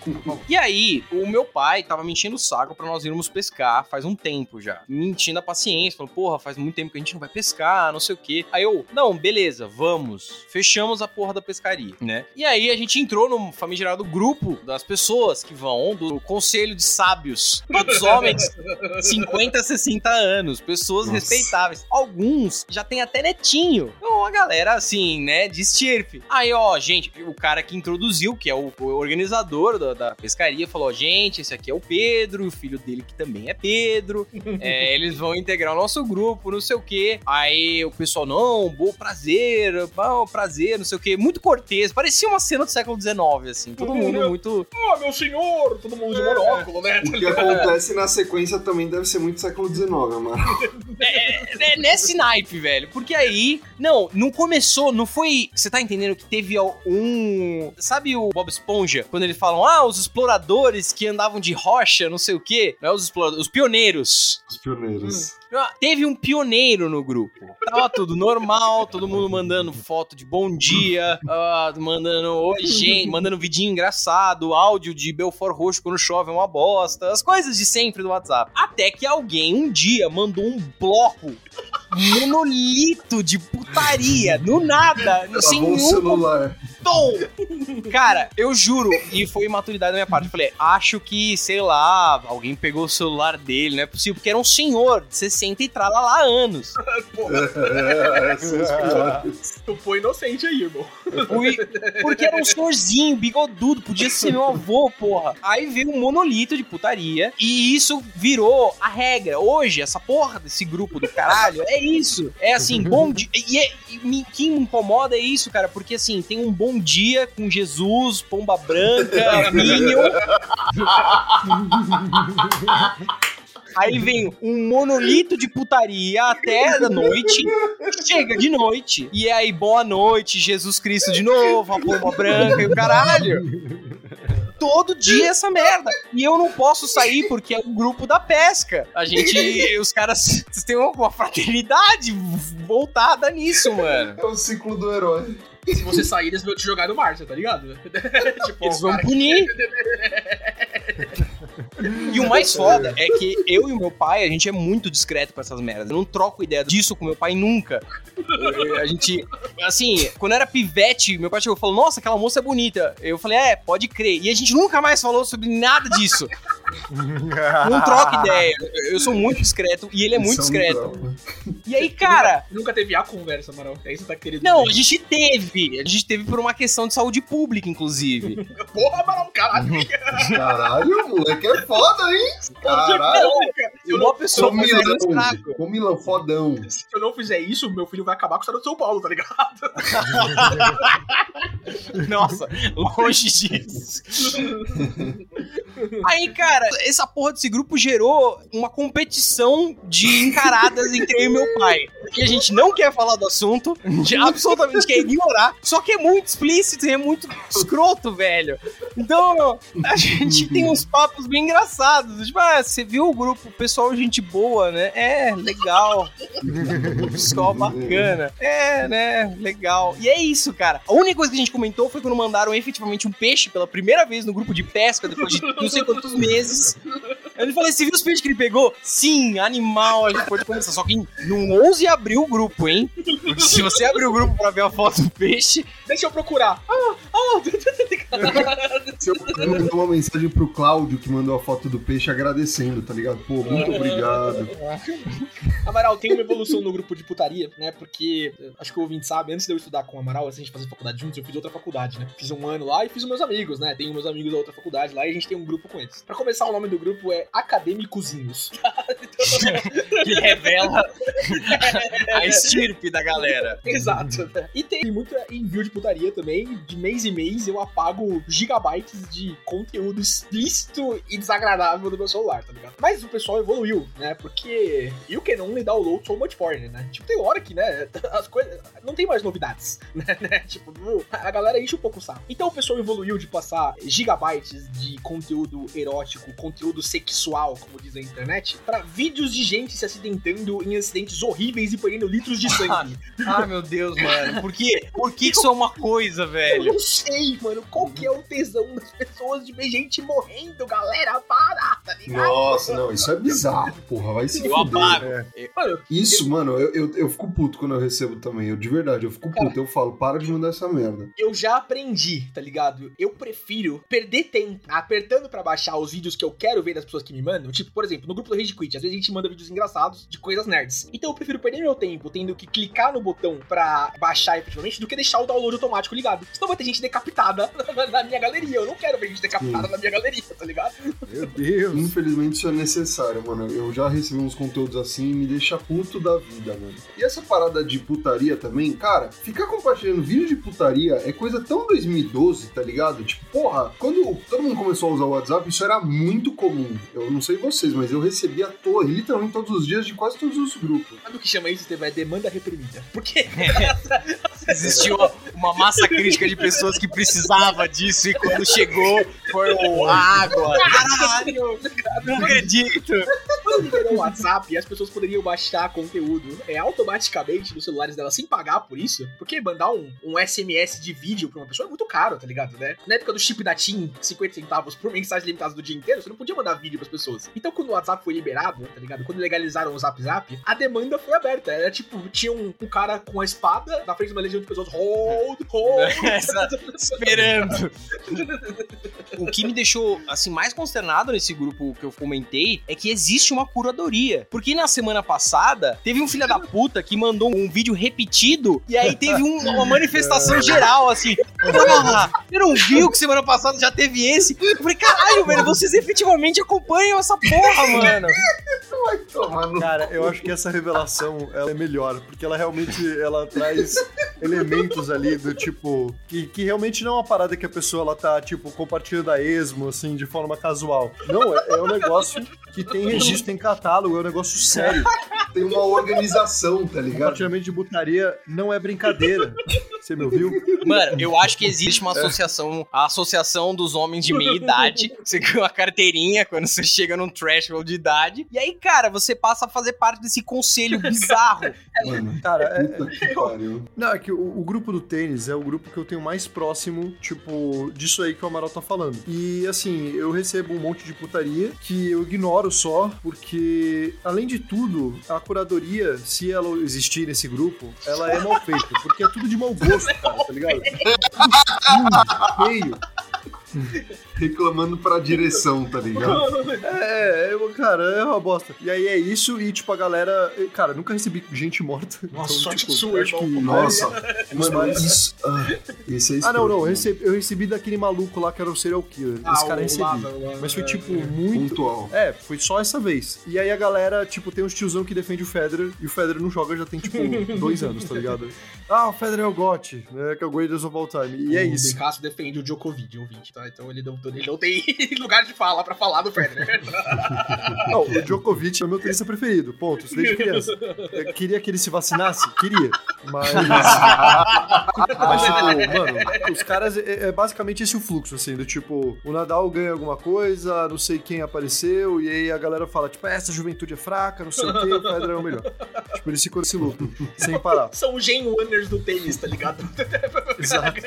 e aí, o meu pai tava me enchendo o saco pra nós irmos pescar faz um tempo já. Me enchendo a paciência, falando, porra, faz muito tempo que a gente não vai pescar, não sei o quê. Aí eu, não, beleza, vamos. Fechamos a porra da pescaria, né? E aí a gente entrou no famigerado grupo das pessoas que vão do conselho de sábios. Todos homens, 50, 60 anos, pessoas Nossa. respeitáveis. Alguns já tem até netinho. Então, uma galera assim, né, de estirpe. Aí, ó, gente, o cara que introduziu, que é o, o organizador da, da pescaria, falou: gente, esse aqui é o Pedro, o filho dele que também é Pedro. É, eles vão integrar o nosso grupo, não sei o quê. Aí o pessoal, não, bom prazer, bom prazer, não sei o quê. Muito cortês, parecia uma cena do século XIX, assim. Todo mundo muito. Ô, meu senhor! Todo mundo de monóculo, né? O que acontece na sequência também deve ser muito século XIX, mano. É, é nesse naipe, velho. Porque aí, não, não começou, não foi. Você tá entendendo que teve um. Sabe o Bob Esponja? Quando eles falam, ah, os exploradores que andavam de rocha, não sei o quê. Não é os exploradores, os pioneiros. Os pioneiros. Ah, Teve um pioneiro no grupo. Tava tudo normal, todo mundo mandando foto de bom dia, ah, mandando oi, gente, mandando vidinho engraçado, áudio de Belfort Roxo quando chove é uma bosta, as coisas de sempre do WhatsApp. Até que alguém um dia mandou um bloco monolito de putaria, no nada, sem nenhum celular. Tom. Cara, eu juro, e foi imaturidade da minha parte. Eu falei, acho que, sei lá, alguém pegou o celular dele, não é possível, porque era um senhor de 60 e trala lá anos. Tu foi inocente aí, irmão. Fui- porque era um senhorzinho, bigodudo, podia ser meu avô, porra. Aí veio um monolito de putaria, e isso virou a regra. Hoje, essa porra desse grupo do caralho, é isso. É assim, bom dia. E, é- e me, que me incomoda é isso, cara, porque assim, tem um bom dia com Jesus, pomba branca, Minion. Aí vem um monolito de putaria até da noite. Chega de noite. E aí, boa noite, Jesus Cristo de novo, a pomba branca e o caralho. Todo dia essa merda. E eu não posso sair porque é o grupo da pesca. A gente. Os caras têm uma, uma fraternidade voltada nisso, mano. É o ciclo do herói. Se você sair, eles vão te jogar no mar, tá ligado? tipo, Eles vão punir. E o mais foda é que eu e o meu pai, a gente é muito discreto com essas merdas. Eu não troco ideia disso com meu pai nunca. A gente, assim, quando era pivete, meu pai chegou e falou: Nossa, aquela moça é bonita. Eu falei: É, pode crer. E a gente nunca mais falou sobre nada disso. Não troca ideia. Eu sou muito discreto e ele é muito São discreto. E aí, cara. Nunca teve a conversa, Amaral. É isso que você tá querendo Não, a gente teve. A gente teve por uma questão de saúde pública, inclusive. Porra, Amaral, caralho. Caralho, moleque é foda, hein? Caralho. Se eu Uma não, pessoa faz um fodão. se eu não fizer isso, meu filho vai acabar com o estado de São Paulo, tá ligado? Nossa, longe disso. Aí, cara, essa porra desse grupo gerou uma competição de encaradas entre eu e meu pai. Porque a gente não quer falar do assunto, absolutamente quer ignorar, só que é muito explícito e é muito escroto, velho. Então, a gente tem uns papos bem engraçados. Tipo, ah, você viu o grupo, pessoal, gente boa, né? É, legal. Pessoal bacana. É, né? Legal. E é isso, cara. A única coisa que a gente comentou foi quando mandaram efetivamente um peixe pela primeira vez no grupo de pesca, depois de não sei quantos meses. Ele falou: você viu os peixes que ele pegou? Sim, animal, a gente pode conversar. Só que não ouse abrir o grupo, hein? Porque se você abrir o grupo pra ver a foto do peixe, Deixa eu procurar. Ah, ah, Se eu mandar uma mensagem pro Cláudio que mandou a foto do peixe agradecendo, tá ligado? Pô, muito obrigado. Amaral, tem uma evolução no grupo de putaria, né? Porque, eh, acho que o ouvinte sabe, antes de eu estudar com o Amaral, antes de a gente fazer faculdade juntos, eu fiz outra faculdade, né? Fiz um ano lá e fiz os meus amigos, né? Tenho meus amigos da outra faculdade lá e a gente tem um grupo com eles. Pra começar, o nome do grupo é Acadêmicozinhos. que revela a estirpe da galera. Exato. E tem muito envio de putaria também. De mês em mês eu apago gigabytes de conteúdo explícito e desagradável do meu celular, tá ligado? Mas o pessoal evoluiu, né? Porque you can only download so much porn, né? Tipo, tem hora que, né, as coisas. Não tem mais novidades, né? né? Tipo, a galera enche um pouco o saco. Então o pessoal evoluiu de passar gigabytes de conteúdo erótico, conteúdo sexual, como diz a internet, pra vídeos de gente se acidentando em acidentes horríveis e perdendo litros de sangue. Ah, meu Deus, mano. Por quê? Por que isso é uma coisa, Eu velho? não sei, mano, qual que é o tesão das pessoas de ver gente morrendo, galera, para, tá ligado? Nossa, não, isso é bizarro, porra. Vai se Eu fuder. apago. Mano, Isso, mano, eu, eu, eu fico puto quando eu recebo também. Eu, de verdade, eu fico puto. Eu falo, para de mandar essa merda. eu já aprendi, tá ligado? Eu prefiro perder tempo apertando pra baixar os vídeos que eu quero ver das pessoas que me mandam. Tipo, por exemplo, no grupo do Rage Quit, às vezes a gente manda vídeos engraçados de coisas nerds. Então eu prefiro perder meu tempo tendo que clicar no botão pra baixar efetivamente do que deixar o download automático ligado. Senão vai ter gente decapitada na minha galeria. Eu não quero ver gente decapitada na minha galeria, tá ligado? Meu Deus. Infelizmente isso é necessário, mano. Eu já recebi uns conteúdos assim e me deixa puto da vida, mano. E essa parada de putaria também, cara, ficar compartilhando vídeo de putaria é coisa tão 2012, tá ligado? Tipo, porra, quando todo mundo começou a usar o WhatsApp, isso era muito comum. Eu não sei vocês, mas eu recebia à toa, literalmente todos os dias, de quase todos os grupos. Sabe o que chama isso, Estevão? É demanda reprimida. Porque Existiu uma massa crítica de pessoas que precisava disso e quando chegou foi o água. Caralho, não acredito. quando liberou o WhatsApp, as pessoas poderiam baixar conteúdo é, automaticamente nos celulares delas sem pagar por isso. Porque mandar um, um SMS de vídeo pra uma pessoa é muito caro, tá ligado, né? Na época do chip da TIM, 50 centavos por mensagem limitada do dia inteiro, você não podia mandar vídeo pras pessoas. Então, quando o WhatsApp foi liberado, tá ligado? Quando legalizaram o Zap Zap, a demanda foi aberta. Era tipo, tinha um, um cara com a espada na frente de uma legião de pessoas, hold, hold. Essa- esperando. O que me deixou assim mais consternado nesse grupo que eu comentei é que existe uma curadoria. Porque na semana passada teve um filho da puta que mandou um vídeo repetido e aí teve um- uma manifestação geral assim. Porra, eu não viu que semana passada já teve esse? Eu falei, caralho, velho, vocês efetivamente acompanham essa porra, mano. Vai tomar no Cara, eu acho que essa revelação ela é melhor, porque ela realmente ela traz elementos ali do tipo que, que realmente não é uma parada que a pessoa ela tá tipo compartilhando a esmo assim de forma casual. Não, é, é um negócio que tem registro, tem catálogo, é um negócio sério. Tem uma organização, tá ligado? Compartilhamento de butaria não é brincadeira. Você me ouviu? Mano, eu acho que existe uma associação, a associação dos homens de meia idade. Você ganha uma carteirinha quando você chega num threshold de idade. E aí, cara, você passa a fazer parte desse conselho bizarro. Mano, Cara, é, puta que pariu. Não, é que o, o grupo do tênis é o grupo que eu tenho mais próximo, tipo, disso aí que o Amaral tá falando. E assim, eu recebo um monte de putaria que eu ignoro só, porque, além de tudo, a curadoria, se ela existir nesse grupo, ela é mal feita, porque é tudo de mau gosto, cara, tá ligado? Tudo feio. Reclamando pra direção, tá ligado? É, eu, cara, é uma bosta. E aí é isso, e tipo, a galera. Cara, nunca recebi gente morta. Nossa, então, sorte tipo, sua, acho que-. Nossa, mano, isso. Ah, esse é Ah, não, não. Eu recebi, eu recebi daquele maluco lá que era o serial killer. Ah, Esse cara o recebi. O Lava, Mas foi, é, tipo, é. muito. Pontual. É, foi só essa vez. E aí a galera, tipo, tem uns tiozão que defende o Federer e o Federer não joga já tem, tipo, dois anos, tá ligado? Ah, o Federer é o GOT, né? Que é o Greatest of All Time. E é O isso. Becasso defende o Djokovic, ouvinte, tá? Então ele não, ele não tem lugar de fala pra falar do Federer. Não, o Djokovic é o meu tenista preferido. Ponto. Isso desde criança. Eu queria que ele se vacinasse? Queria. Mas. Mas, tipo, mano, os caras. É, é basicamente esse o fluxo, assim, do tipo, o Nadal ganha alguma coisa, não sei quem apareceu, e aí a galera fala, tipo, "Ah, essa juventude é fraca, não sei o quê, o Federer é o melhor. Tipo, eles ficam nesse loop, sem parar. São os Gen Wonders do tênis, tá ligado? Exato.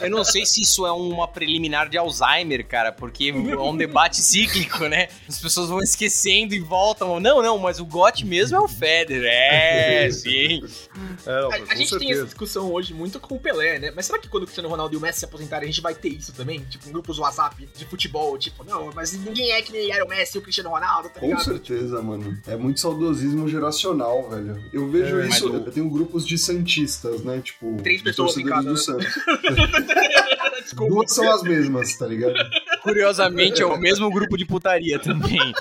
Eu não sei se isso é uma preliminar de Alzheimer, cara, porque é um debate cíclico, né? As pessoas vão esquecendo e voltam. Não, não, mas o GOT mesmo é o Federer. É, sim. É, não, A, a com gente tem essa certeza. discussão hoje muito com o Pelé, né? Mas será que quando o Cristiano Ronaldo e o Messi se aposentarem, a gente vai ter isso também? Tipo, em grupos WhatsApp de futebol, tipo, não, mas ninguém é que nem era o Messi e o Cristiano Ronaldo, tá Com ligado? certeza, mano. É muito saudosismo geracional, velho. Eu vejo É, isso, o- eu tenho grupos de santistas, né? Tipo, Três pessoas em cada, do né? Santos. Desculpa. Duas são as mesmas, tá ligado? Curiosamente, é o mesmo grupo de putaria também.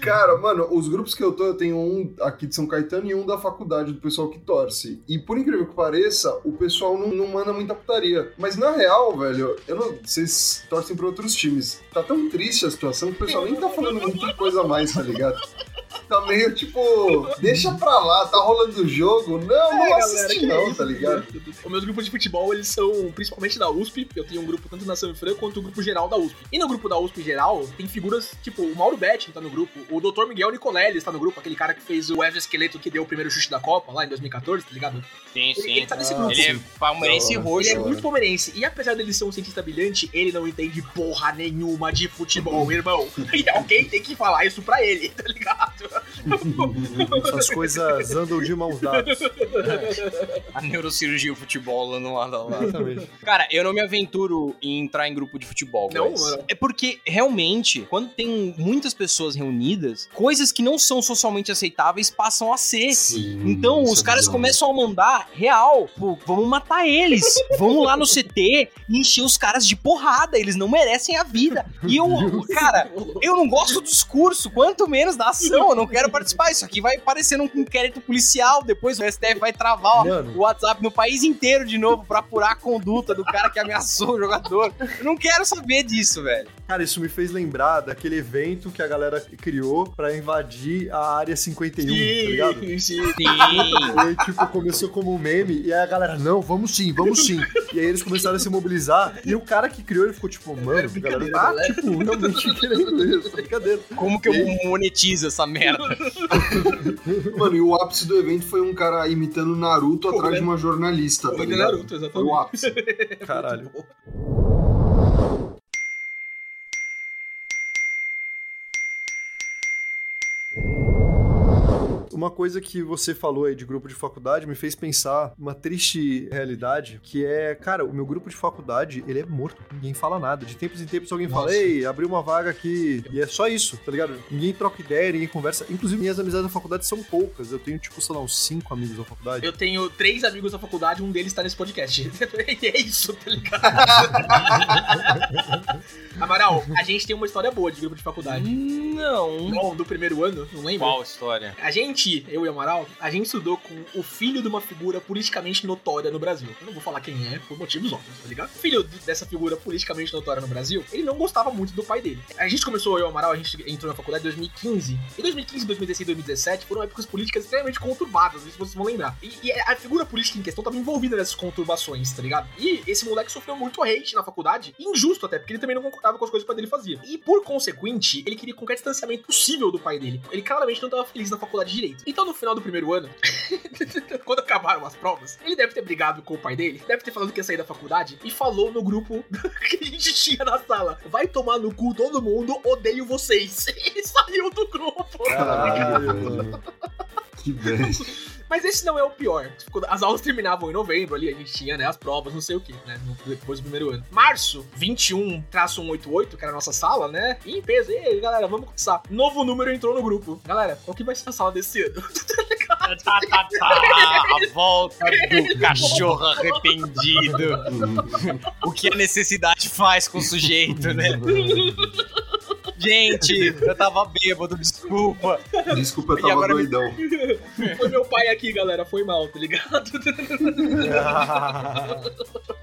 Cara, mano, os grupos que eu tô, eu tenho um aqui de São Caetano e um da faculdade do pessoal que torce. E por incrível que pareça, o pessoal não, não manda muita putaria. Mas na real, velho, eu não. Vocês torcem pra outros times. Tá tão triste a situação que o pessoal nem tá falando muita coisa a mais, tá ligado? Tá meio tipo, deixa pra lá, tá rolando o jogo. Não, não É, galera, assiste que não, isso, tá ligado? Os meus grupos de futebol, eles são principalmente da USP. Eu tenho um grupo tanto na Sanfran quanto o grupo geral da USP. E no grupo da USP geral, tem figuras tipo o Mauro Betti tá no grupo, o Dr. Miguel Nicoleles tá no grupo, aquele cara que fez o exoesqueleto que deu o primeiro chute da Copa lá em 2014, tá ligado? Sim, Ele, ele tá nesse grupo. Ele é palmeirense hora. roxo. Ele é muito palmeirense. E apesar dele ser um cientista brilhante, ele não entende porra nenhuma de futebol, irmão. E alguém tem que falar isso pra ele, tá ligado? Thank you. Essas coisas andam de mãos dadas. A neurocirurgia e o futebol no lado a lado. Exatamente. Cara, eu não me aventuro em entrar em grupo de futebol. Não, mano. É porque, realmente, quando tem muitas pessoas reunidas, coisas que não são socialmente aceitáveis passam a ser. Sim, Então, os é caras bizarro. começam a mandar real. Pô, vamos matar eles. Vamos lá no CT e encher os caras de porrada. Eles não merecem a vida. E eu, cara, eu não gosto do discurso, quanto menos da ação. Eu não quero participar. Isso aqui vai parecer um inquérito policial. Depois o STF vai travar ó, o WhatsApp no país inteiro de novo pra apurar a conduta do cara que ameaçou o jogador. Eu não quero saber disso, velho. Cara, isso me fez lembrar daquele evento que a galera criou pra invadir a área 51, tá ligado? Sim, sim. Sim. E tipo, começou como um meme, e aí a galera, não, vamos sim, vamos sim. E aí eles começaram a se mobilizar, e o cara que criou, ele ficou tipo, mano, a galera tá, tipo, realmente querendo isso, brincadeira. Como que eu monetizo essa merda? Mano, e o ápice do evento foi um cara imitando Naruto Pô, atrás né? de uma jornalista, tá ligado? Naruto, Foi o exatamente. ápice. Caralho. Uma coisa que você falou aí de grupo de faculdade me fez pensar uma triste realidade, que é, cara, o meu grupo de faculdade, ele é morto. Ninguém fala nada. De tempos em tempos alguém fala, Nossa. ei, abriu uma vaga aqui. E é só isso, tá ligado? Ninguém troca ideia, ninguém conversa. Inclusive, minhas amizades na faculdade são poucas. Eu tenho, tipo, sei lá, uns cinco amigos na faculdade. Eu tenho três amigos da faculdade, um deles tá nesse podcast. E é isso, tá ligado? Amaral, a gente tem uma história boa de grupo de faculdade. Não. Bom, do primeiro ano, não lembro? Qual história? A gente, eu e Amaral, a gente estudou com o filho de uma figura politicamente notória no Brasil. Eu não vou falar quem é, por motivos óbvios, tá ligado? O filho de- dessa figura politicamente notória no Brasil, ele não gostava muito do pai dele. A gente começou, eu e Amaral, a gente entrou na faculdade em 2015. Em 2015, 2016 2017 foram épocas políticas extremamente conturbadas, se vocês vão lembrar. E, e a figura política em questão estava envolvida nessas conturbações, tá ligado? E esse moleque sofreu muito hate na faculdade, injusto até, porque ele também não concordava com as coisas que o pai dele fazia. E por consequente, ele queria qualquer distanciamento possível do pai dele. Ele claramente não estava feliz na faculdade de direito. Então, no final do primeiro ano, quando acabaram as provas, ele deve ter brigado com o pai dele, deve ter falado que ia sair da faculdade e falou no grupo que a gente tinha na sala: vai tomar no cu todo mundo, odeio vocês. E saiu do grupo. Caralho. Que bad. Mas esse não é o pior. Quando as aulas terminavam em novembro ali, a gente tinha, né, as provas, não sei o que, né, depois do primeiro ano. Março, 21-188, que era a nossa sala, né, e em peso, e aí, galera, vamos começar. Novo número entrou no grupo. Galera, qual que vai ser a sala desse ano? Tá, tá, tá. A volta do cachorro arrependido. O que a necessidade faz com o sujeito, né? Gente, eu tava bêbado, desculpa. Desculpa, eu tava agora me- doidão. Foi meu pai aqui, galera, foi mal, tá ligado?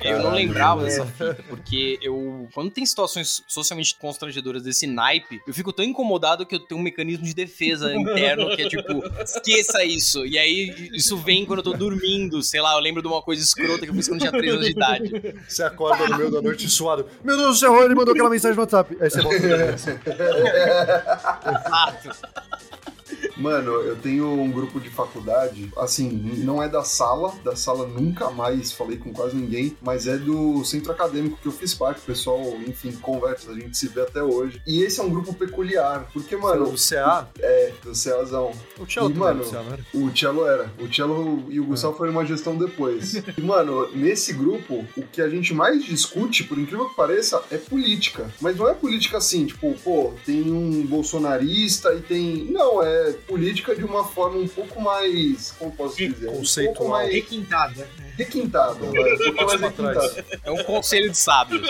Eu não lembrava dessa fita, porque eu. Quando tem situações socialmente constrangedoras desse naipe, eu fico tão incomodado que eu tenho um mecanismo de defesa interno que é tipo, esqueça isso. E aí isso vem quando eu tô dormindo, sei lá, eu lembro de uma coisa escrota que eu fiz quando eu tinha 3 anos de idade. Você acorda no meio da noite suado. Meu Deus do céu, ele mandou aquela mensagem no WhatsApp. Aí você volta. Exato. Mano, eu tenho um grupo de faculdade, assim, não é da sala, da sala nunca mais falei com quase ninguém, mas é do centro acadêmico que eu fiz parte, o pessoal, enfim, conversa, a gente se vê até hoje. E esse é um grupo peculiar, porque, mano, o CA, é, do Ceazão, o Tchelo E, era mano, era? o Cello era. O Cello e o Gustavo foram uma gestão depois. E, mano, nesse grupo, o que a gente mais discute, por incrível que pareça, é política. Mas não é política assim, tipo, pô, tem um bolsonarista e tem. Não, é política de uma forma um pouco mais. Como posso dizer? Um pouco Conceitual. mais Requintada. requintada. né? Um pouco mais requintada. É um conselho de sábios.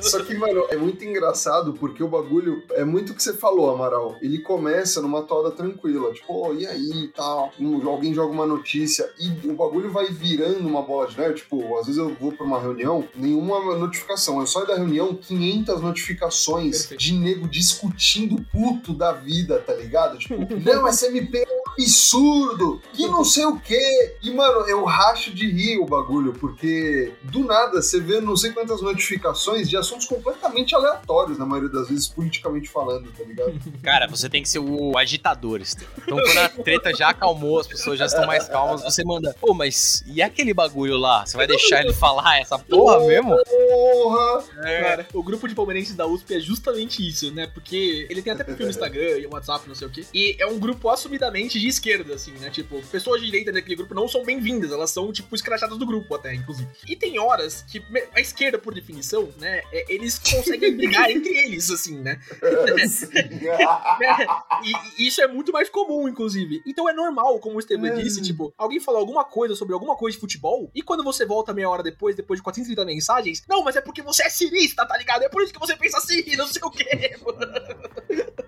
Só que, mano, é muito engraçado porque o bagulho é muito o que você falou, Amaral. Ele começa numa toda tranquila, tipo, oh, e aí, tal, um, alguém joga uma notícia e o bagulho vai virando uma bola de neve. Tipo, às vezes eu vou pra uma reunião, nenhuma notificação. Eu saio da reunião, 500 notificações Perfeito. de nego discutindo puto da vida, tá ligado? Tipo, não, essa MP um absurdo, que não sei o quê. E, mano, eu racho de rir o bagulho, porque do nada você vê não sei quantas notificações de assuntos completamente aleatórios, na maioria das vezes, politicamente falando, tá ligado? Cara, você tem que ser o agitador. Então, quando a treta já acalmou, as pessoas já estão mais calmas, você manda, ô, mas e aquele bagulho lá? Você vai deixar ele falar essa porra mesmo? Porra! Cara, o grupo de palmeirenses da USP é justamente isso, né? Porque ele tem até perfil no Instagram e WhatsApp, não sei o quê. E é um grupo assumidamente de esquerda, assim, né? Tipo, pessoas de direita daquele grupo não são bem-vindas, elas são, tipo, escrachadas do grupo até, inclusive. E tem horas que a esquerda, por definição, né? é- eles conseguem brigar entre eles, assim, né? E, e isso é muito mais comum, inclusive. Então é normal, como o Esteban disse, tipo, alguém falou alguma coisa sobre alguma coisa de futebol, e quando você volta meia hora depois, depois de 430 mensagens, não, mas é porque você é cirista, tá ligado? É por isso que você pensa assim, não sei o quê.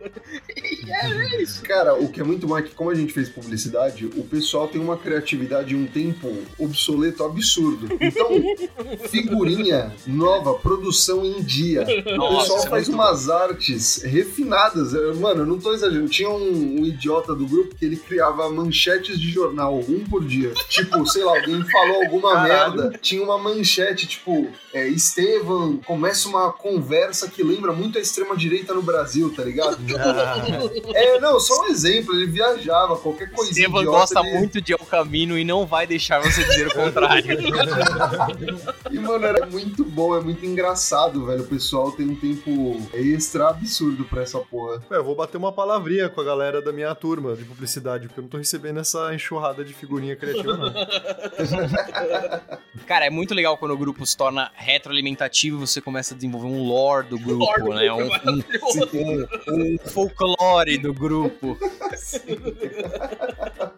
E é isso. Cara, o que é muito mais que, como a gente fez publicidade, o pessoal tem uma criatividade e um tempo obsoleto absurdo. Então, figurinha nova, produção em dia. o Nossa, pessoal isso é faz muito umas artes refinadas. Eu- Mano, eu não tô exagerando. Tinha um, um idiota do grupo que ele criava manchetes de jornal, um por dia. Tipo, sei lá, alguém falou alguma Caralho. merda, tinha uma manchete, tipo, é, Estevam começa uma conversa que lembra muito a extrema-direita no Brasil, tá ligado? É, não, só um exemplo, ele viajava, qualquer coisinha Estevam gosta ele- muito de El Camino e não vai deixar você dizer o contrário. E, mano, era muito bom, é muito engraçado, velho. O pessoal tem um tempo extra absurdo pra essa porra. É, eu vou bater uma palavrinha com a galera da minha turma de publicidade, porque eu não tô recebendo essa enxurrada de figurinha criativa, não. Cara, é muito legal quando o grupo se torna retroalimentativo e você começa a desenvolver um lore do grupo, Lore do né? grupo, Um, é maravilhoso. um- um folclore do grupo.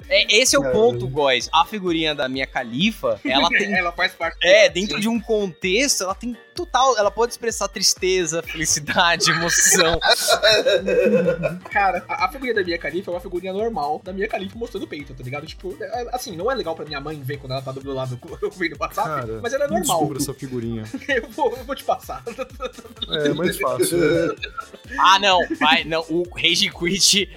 É, esse é o ponto, guys. A figurinha da minha califa, ela tem. Ela faz parte. É, dentro de um contexto, ela tem total. Ela pode expressar tristeza, felicidade, emoção. Cara, a, a figurinha da Mia Khalifa é uma figurinha normal da Mia Khalifa mostrando o peito, tá ligado? Tipo, é- assim, não é legal pra minha mãe ver quando ela tá do meu lado eu vejo no WhatsApp, Cara, mas ela é normal. descubra essa figurinha. Eu vou, eu vou te passar. É mais fácil. Ah, não, vai, não. O Rage Quit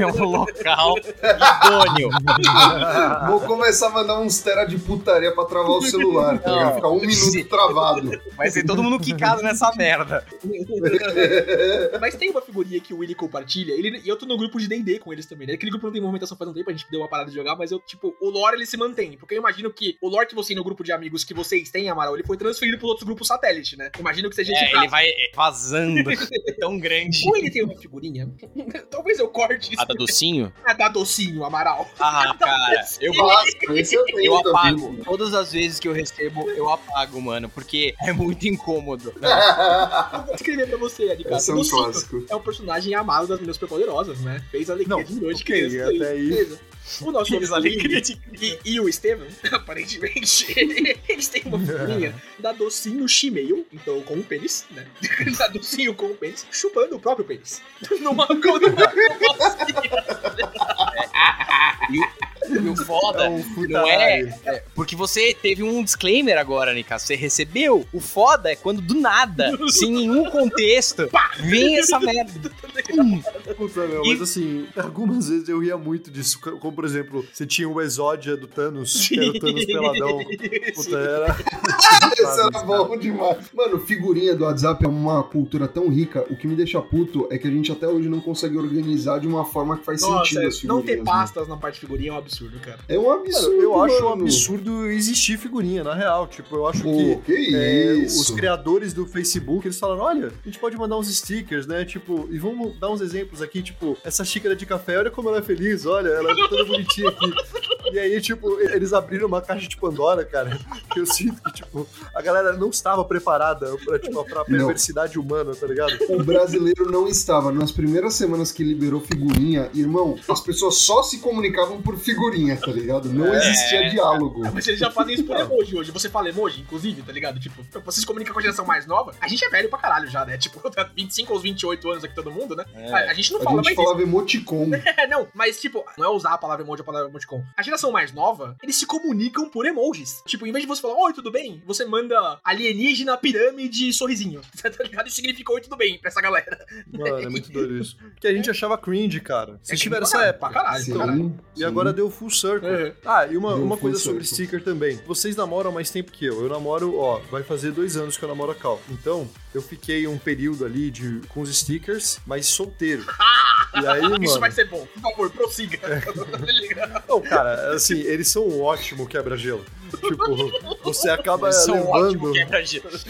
é um local idôneo. Vou começar a mandar uns tera de putaria pra travar o celular, tá ligado? Ficar um minuto travado. Vai ser todo mundo quicado nessa merda. Mas tem uma figurinha que o Willy compartilha, ele, e eu tô no grupo de D&D com eles também, né? Aquele grupo não tem movimentação faz um tempo, a gente deu uma parada de jogar, mas eu, tipo, o lore ele se mantém, porque eu imagino que o lore que você tem no grupo de amigos que vocês têm, Amaral, ele foi transferido pros outros grupos satélite, né? Imagino que seja É, ele vai vazando. É tão grande. Ou ele tem uma figurinha, talvez eu corte isso, A da docinho? a da docinho, Amaral. Ah, cara, eu esse eu Eu também. apago. Todas as vezes que eu recebo, eu apago, mano. Porque é muito incômodo. Eu vou escrever pra você, Adicata. Esse é um clássico. é um personagem amado das meninas superpoderosas, né? Fez a alegria Não, de noite, ok, criança. até aí. Beleza. O nosso Fez a amigo alegria Willy e, e o Estevam, aparentemente, eles têm uma figurinha da docinho Shimeio, então com o pênis, né? da docinho com o pênis, chupando o próprio pênis. Numa, numa, E o foda É um não é, é, Porque você teve um disclaimer agora, Nika. Você recebeu. O foda é quando do nada, sem nenhum contexto, vem essa merda. Hum, Puta, meu, E- mas assim, algumas vezes eu ria muito disso. Como, por exemplo, você tinha o Exódia do Thanos, que era o Thanos peladão. Puta, era. Esse era bom demais. Mano, figurinha do WhatsApp é uma cultura tão rica. O que me deixa puto é que a gente até hoje não consegue organizar de uma forma que faz sentido as Nossa, figurinhas. não ter né? pastas na parte de figurinha é um absurdo, cara. É um absurdo. Mano, eu acho um mano. absurdo existir figurinha, na real. Tipo, eu acho Pô, que. que é, isso? os criadores do Facebook, eles falaram, olha, a gente pode mandar uns stickers, né, tipo, e vamos dar uns exemplos aqui, tipo, essa xícara de café, olha como ela é feliz, olha, ela é toda bonitinha aqui. E aí, tipo, eles abriram uma caixa de Pandora, cara, que eu sinto que, tipo, a galera não estava preparada pra, tipo, pra perversidade humana, tá ligado? O brasileiro não estava. Nas primeiras semanas que liberou figurinha, irmão, as pessoas só se comunicavam por figurinha, tá ligado? Não É. existia diálogo. Mas eles já fazem isso por emoji hoje. Você fala emoji, inclusive, tá ligado? Tipo, você se comunica com a geração mais nova. A gente é velho pra caralho já, né? Tipo, tá 25 ou 28 anos aqui todo mundo, né? É. A, a gente não A fala gente mais falava emoticon. isso. É, não, mas tipo, não é usar a palavra emoji ou a palavra emoticon. A geração mais nova, eles se comunicam por emojis. Tipo, em vez de você falar, oi, tudo bem? Você manda alienígena, pirâmide, sorrisinho. Tá ligado? Isso significa oi, tudo bem pra essa galera. Mano, é muito doido isso. Porque a gente achava cringe, cara. Vocês É tiveram pra essa caralho, época. Pra caralho, pra caralho. Sim, E agora deu full circle. Uhum. Ah, e uma, Deu uma coisa sobre circle. sticker também. Vocês namoram mais tempo que eu. Eu namoro, ó, vai fazer dois anos que eu namoro a Cal. Então, eu fiquei um período ali de, com os stickers, mas solteiro. E aí, mano. Isso vai ser bom. Por favor, prossiga. Não, cara, assim, eles são um ótimo quebra-gelo. Tipo, você acaba Eles são levando.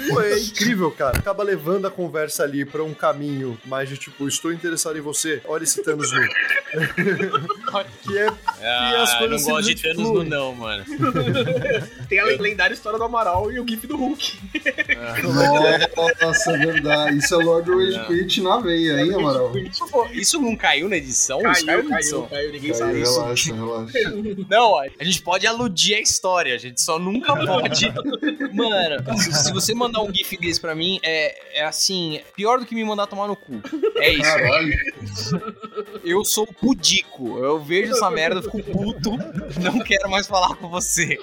Pô, é incrível, cara. Acaba levando a conversa ali pra um caminho mais de tipo, estou interessado em você. Olha esse Thanos nu. que é. Ah, as coisas não gosto de Thanos no não, mano. Tem a lendária história do Amaral e o GIF do Hulk. Nossa, é verdade. Isso é Lord Rage. Quit na veia, hein, Amaral? Isso, não caiu na edição? Isso Caiu, caiu, edição. caiu, ninguém Caiu, sabe isso. relaxa, relaxa. Não, a gente pode aludir a história, gente só nunca pode. Mano, se, você mandar um GIF desse pra mim, é, é assim, pior do que me mandar tomar no cu. É isso. Caralho. Eu sou pudico. Eu vejo essa merda, eu fico puto, não quero mais falar com você.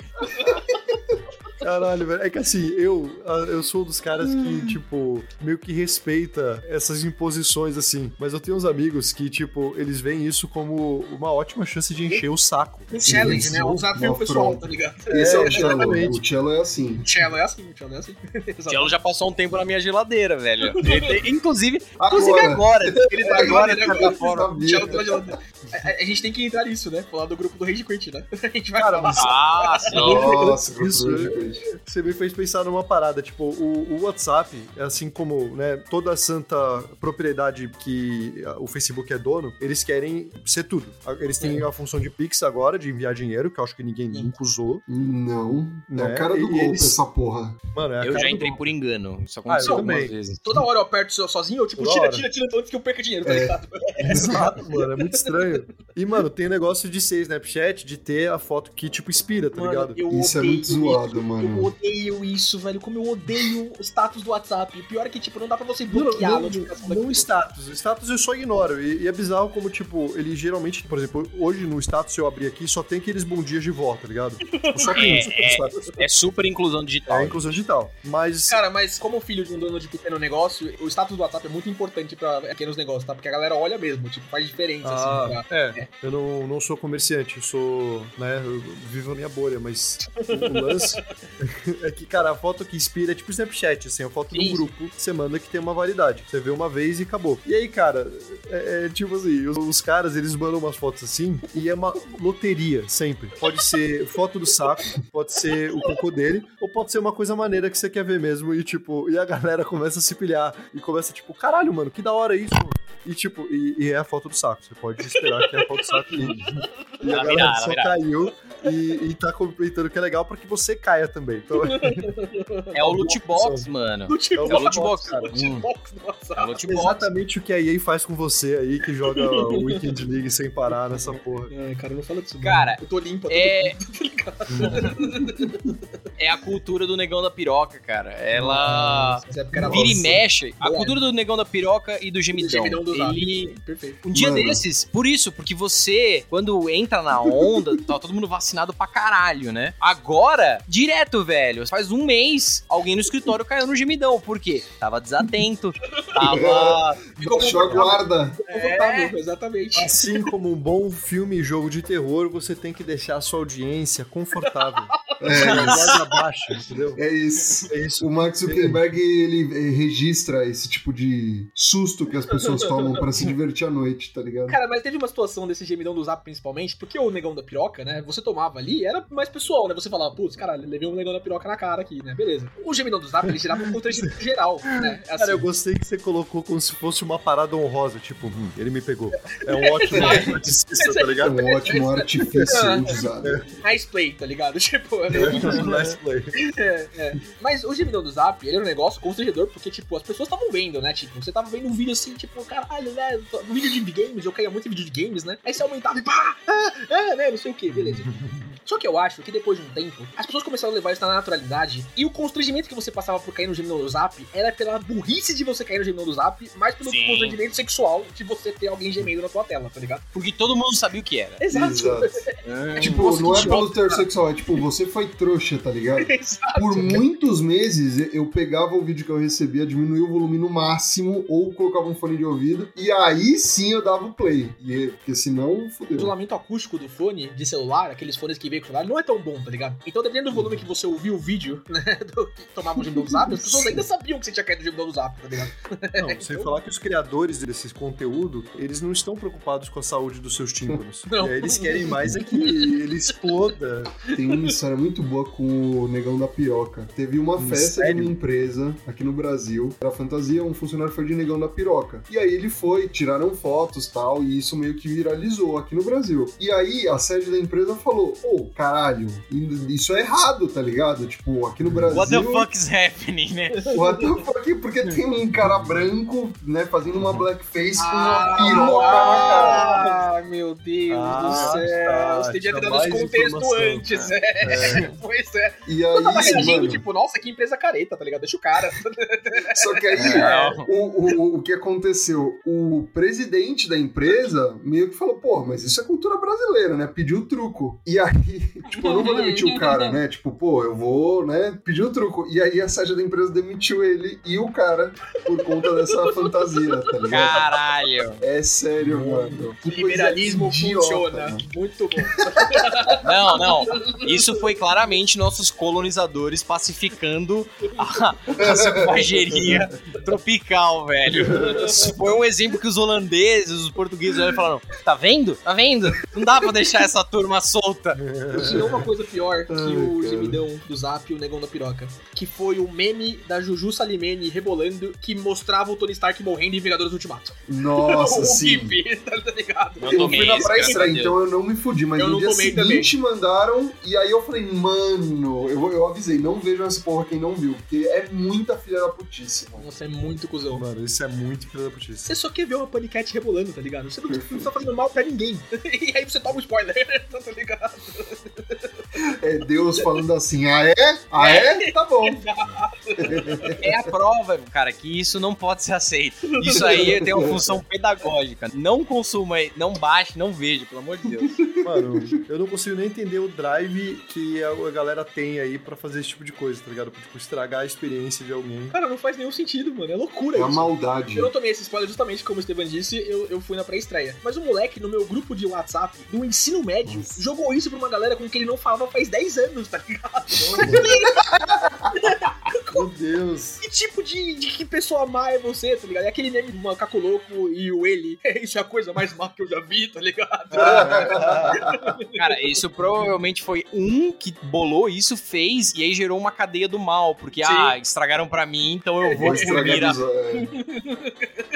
Caralho, velho. É que assim, eu, eu sou um dos caras que, tipo, meio que respeita essas imposições, assim. Mas eu tenho uns amigos que, tipo, eles veem isso como uma ótima chance de encher o saco. Um challenge, né? Desafio Uma pessoal, tá ligado? Esse é, o cello. exatamente. O cello é assim. O cello é assim, o cello é assim. Tielo já passou um tempo na minha geladeira, velho. Ele inclusive, inclusive Agora. agora. Ele tá Agora, agora, de né? certa O forma. cello tá na geladeira. A, a- gente tem que entrar nisso, né? Falar do grupo do Rage Quit, né? A gente vai Cara, falar. Ah, sim. Nossa, grupo Isso, do é. Rage Quit. Você me fez pensar numa parada, tipo, o, o WhatsApp, assim como, né, toda a santa propriedade que ah, o Facebook é dono, eles querem ser tudo. Ah, Eles têm a função de Pix agora, de enviar dinheiro, que eu acho que ninguém nunca usou. Não. É Né? a cara do golpe eles- essa porra. Mano, é a Eu cara já entrei por engano. Isso Ah, aconteceu eu algumas também. vezes. Toda hora eu aperto so- sozinho, eu tipo, tira, tira, tira antes que eu perca dinheiro, tá ligado? Exato, mano, é muito estranho. E, mano, tem negócio de ser Snapchat, de ter a foto que, tipo, inspira, tá Mano, ligado? Isso é muito zoado, isso. Eu mano. odeio isso, velho. Como eu odeio o status do WhatsApp. O pior é que, tipo, não dá pra você Não, bloquear a não, notificação não daquilo. status. Status eu só ignoro. E, e é bizarro como, tipo, ele geralmente, por exemplo, hoje no status, se eu abrir aqui, só tem aqueles bom dias de vó, tá ligado? Tipo, só tem isso no status. É super inclusão É digital. a inclusão digital. Mas. Cara, mas como filho de um dono de pequeno negócio, o status do WhatsApp é muito importante pra pequenos negócios, tá? Porque a galera olha mesmo, tipo, faz diferença, Ah, assim, pra... é, eu não, não sou comerciante, eu sou, né, eu vivo a minha bolha, mas o, o lance é que, cara, a foto que inspira é tipo Snapchat, assim, a foto de um grupo que você manda que tem uma validade. Você vê uma vez e acabou. E aí, cara, é, é tipo assim, os, os caras, eles mandam umas fotos assim e é uma loteria, sempre. Pode ser foto do saco, pode ser o cocô dele, ou pode ser uma coisa maneira que você quer ver mesmo e, tipo, e a galera começa a se pilhar e começa, tipo, caralho, mano, que da hora isso, E, tipo, e, e é a foto do saco. Você pode esperar que é a foto do saco. E, e a galera só caiu e, e tá comentando que é legal pra que você caia também. Então, É o loot box, mano. Loot É o É loot box, cara. Loot Hum. box do É o loot box. exatamente o que a EA faz com você aí, que joga o Weekend League sem parar nessa porra. Ai, cara, não fala disso. Cara, eu tô limpa, tô é- ligado. É a cultura do negão da piroca, cara. Ela era vira e nossa. mexe. A cultura do negão da piroca e do gemidão. Gemidão do Zap. Ele Perfeito. Um dia Mano. desses, por isso, porque você, quando entra na onda, tá todo mundo vacinado pra caralho, né? Agora, direto, velho, faz um mês, alguém no escritório caiu no gemidão. Por quê? Tava desatento, tava. Baixou a guarda. confortável, exatamente. Assim como um bom filme e jogo de terror, você tem que deixar a sua audiência confortável. É guarda baixa, entendeu? É isso. É isso. O Mark Zuckerberg, ele registra esse tipo de susto que as pessoas tomam pra se divertir à noite, tá ligado? Cara, mas teve uma situação desse gemidão do Zap principalmente, porque o negão da piroca, né? Você tomava ali, era mais pessoal, né? Você falava, putz, cara, levei um negão da piroca na cara aqui, né? Beleza. O gemidão do Zap, ele gerava um constrangimento geral, né? Assim, Cara, eu gostei que você colocou como se fosse uma parada honrosa, tipo, hum, ele me pegou. É um ótimo artista, tá É ligado? um ótimo artifício usado. nice play, tá ligado? Tipo, é? Nice play. É, é. Mas o gemidão do Zap, ele era um negócio constrangedor, porque, tipo, as pessoas estavam vendo, né? Tipo, você tava vendo um vídeo assim, tipo, caralho, né? Vídeo de games, eu caía muito em vídeo de games, né? Aí você aumentava e pá, ah, ah, né? Não sei o que, beleza. Só que eu acho que depois de um tempo, as pessoas começaram a levar isso na naturalidade e o constrangimento que você passava por cair no gemidão do Zap era pela burrice de você cair no gemidão do Zap, mais pelo Sim. constrangimento sexual de você ter alguém gemendo na tua tela, tá ligado? Porque todo mundo sabia o que era. Exato. Exato. Tipo, Nossa, não que é pelo ter sexual, é tipo, você foi trouxa, tá ligado? Exato. Por muitos meses eu pegava o vídeo que eu recebia, diminuía o volume no máximo, ou colocava um fone de ouvido, e aí sim eu dava o play. E, porque senão, O fodeu. isolamento acústico do fone de celular, aqueles fones que veio não é tão bom, tá ligado? Então, dependendo do volume que você ouviu o vídeo, né, do que tomava o gemidão do zap, as pessoas ainda sabiam que você tinha caído no gemidão do zap, tá ligado? Não, sem falar que os criadores desse conteúdo, eles não estão preocupados com a saúde dos seus tímpanos. Não. É, eles querem mais é que ele exploda. Tem uma história muito boa com o Negão da Piroca. Teve uma Hum, festa sério? de uma empresa aqui no Brasil. Era fantasia, um funcionário foi de Negão da Piroca. E aí ele foi, tiraram fotos tal, e isso meio que viralizou aqui no Brasil. E aí a sede da empresa falou: Ô, caralho, isso é errado, tá ligado? Tipo, aqui no Brasil. What the fuck is happening, né? What the fuck? Porque tem um cara branco, né, fazendo uma blackface com uma Ah, piroca na cara. Ah, meu Deus Ah, do céu. tá, Você devia ter dado esse mais contexto informação, antes, é. Pois é. E Eu tava aí, reagindo, mano, tipo, nossa, que empresa careta, tá ligado? Deixa o cara. só que aí Não. o, o, o que aconteceu? O presidente da empresa meio que falou, pô, mas isso é cultura brasileira, né? Pediu o truco. E aí, tipo, eu não vou demitir o cara, né? Tipo, pô, eu vou, né? Pedir o truco. E aí a sede da empresa demitiu ele e o cara por conta dessa fantasia, tá ligado? Caralho. É sério, mano. Que Liberalismo idiota, funciona. mano. Muito bom. Não, não. Isso foi claramente nossos colonizadores pacificando a, a selvageria tropical, velho. Isso foi um exemplo que os holandeses, os portugueses olharam e falaram: tá vendo? Tá vendo? Não dá pra deixar essa turma solta. Tinha uma coisa pior que Ai, o gemidão do Zap e o negão da piroca. Que foi o meme da Juju Salimene rebolando que mostrava o Tony Stark morrendo em Vingadores Ultimato. Nossa, o sim. GIF, tá ligado? Eu Eu fui na praia graças estreia, a Deus. então eu não me fudi, mas Eu no não dia seguinte mandaram, e aí eu falei, mano, eu, eu avisei, não vejam essa porra quem não viu, porque é muita filha da putice, mano. Nossa, é muito cuzão. Mano, isso é muito filho da putice. Você só quer ver uma paniquete rebolando, tá ligado? Você não, não tá fazendo mal pra ninguém. E aí você toma um spoiler, tá ligado? です。É Deus falando assim, ah é? Ah é? Tá bom. É a prova, cara, que isso não pode ser aceito. Isso aí tem uma função pedagógica. Não consuma, não baixe, não veja, pelo amor de Deus. Mano, eu não consigo nem entender o drive que a galera tem aí pra fazer esse tipo de coisa, tá ligado? Pra, tipo, estragar a experiência de alguém. Cara, não faz nenhum sentido, mano. É loucura É isso. maldade. Eu não tomei esse spoiler justamente como o Esteban disse, eu, eu fui na pré-estreia. Mas o moleque no meu grupo de WhatsApp do ensino médio Nossa. jogou isso pra uma galera com quem ele não falava faz 10 anos, tá ligado? Meu Deus. Que tipo de, de que pessoa má é você, tá ligado? É aquele meme do macaco louco e o ele. Isso é a coisa mais má que eu já vi, tá ligado? Cara, isso provavelmente foi um que bolou isso, fez, e aí gerou uma cadeia do mal. Porque, Sim. ah, estragaram pra mim, então eu vou a... dos-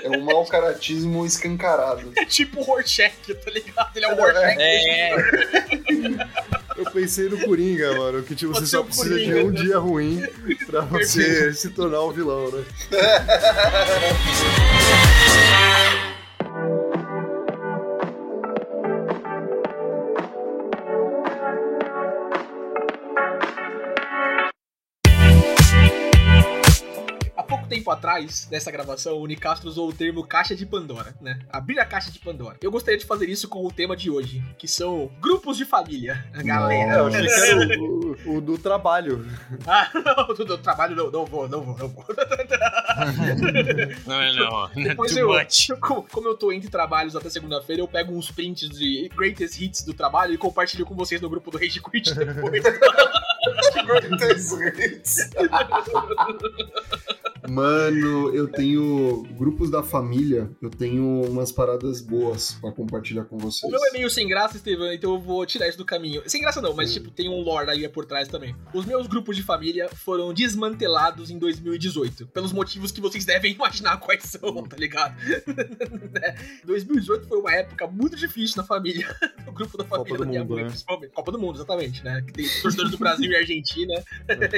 é. é um mau caratismo escancarado. É tipo o Rorschach, tá ligado? Ele é o Rorschach. É, Eu pensei no Coringa, mano, que tipo, você só precisa de Coringa. um dia ruim pra você se tornar o vilão, né? tempo atrás, nessa gravação, o Nicastro usou o termo caixa de Pandora, né? Abrir a caixa de Pandora. Eu gostaria de fazer isso com o tema de hoje, que são grupos de família. A É, galera. eu o, o- o do trabalho. Ah, não, do, do trabalho não, não vou, não vou, não vou. Não, não, não. Depois Too eu, much. como, como eu tô entre trabalhos até segunda-feira, eu pego uns prints de greatest hits do trabalho e compartilho com vocês no grupo do Rage Quit depois. Interessantes. Mano, eu tenho grupos da família, eu tenho umas paradas boas pra compartilhar com vocês. O meu é meio sem graça, Estevam, então eu vou tirar isso do caminho. Sem graça não, mas Hum. tipo, tem um lore aí por trás também. Os meus grupos de família foram desmantelados em 2018. Pelos motivos que vocês devem imaginar quais são, tá ligado? Né? 2018 foi uma época muito difícil na família. O grupo da Copa família do da minha Mundo, mãe, né? principalmente. Copa do Mundo, exatamente, né? Que tem torcedores do Brasil e Argentina.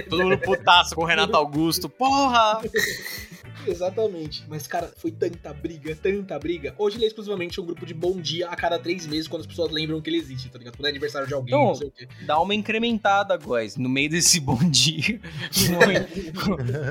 Todo mundo putaço com o Renato Augusto. Porra! Exatamente. Mas, cara, foi tanta briga, tanta briga. Hoje ele é exclusivamente um grupo de bom dia a cada três meses, quando as pessoas lembram que ele existe, tá ligado? Quando é aniversário de alguém, Então, não sei o quê. Dá uma incrementada, guys. No meio desse bom dia.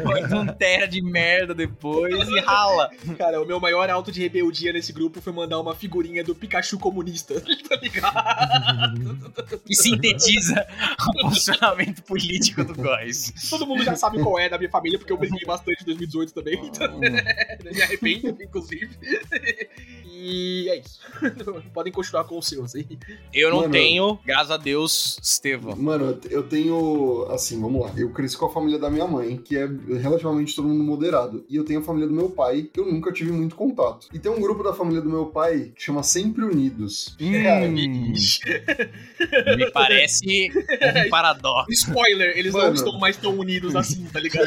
Põe um tera de merda depois e rala. Cara, o meu maior auto de rebeldia nesse grupo foi mandar uma figurinha do Pikachu comunista, tá ligado? Que sintetiza o posicionamento político do guys. Todo mundo já sabe qual é da minha família, porque eu briguei bastante em 2018 também, então me arrependo, inclusive. E é isso. Podem continuar com os seus aí. Eu não Mano. tenho, graças a Deus, Estevão. Mano, eu tenho. Assim, vamos lá. Eu cresci com a família da minha mãe, que é relativamente todo mundo moderado. E eu tenho a família do meu pai, que eu nunca tive muito contato. E tem um grupo da família do meu pai que chama Sempre Unidos. Cara, Hum, me parece um paradoxo. Spoiler, eles não Mano. estão mais tão unidos assim, tá ligado?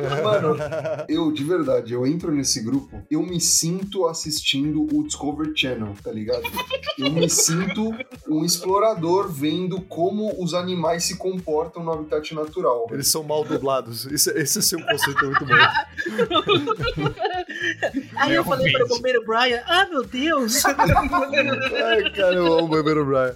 Mano, eu, de verdade, eu entro nesse grupo, eu me sinto assistindo o Discovery Channel, tá ligado? Eu me sinto um explorador vendo como os animais se comportam no habitat natural. Eles são mal dublados. Esse, esse é um conceito muito bom. Aí eu falei para o bombeiro Brian, ah, meu Deus! Ai, cara, eu amo o Beber O'Brien.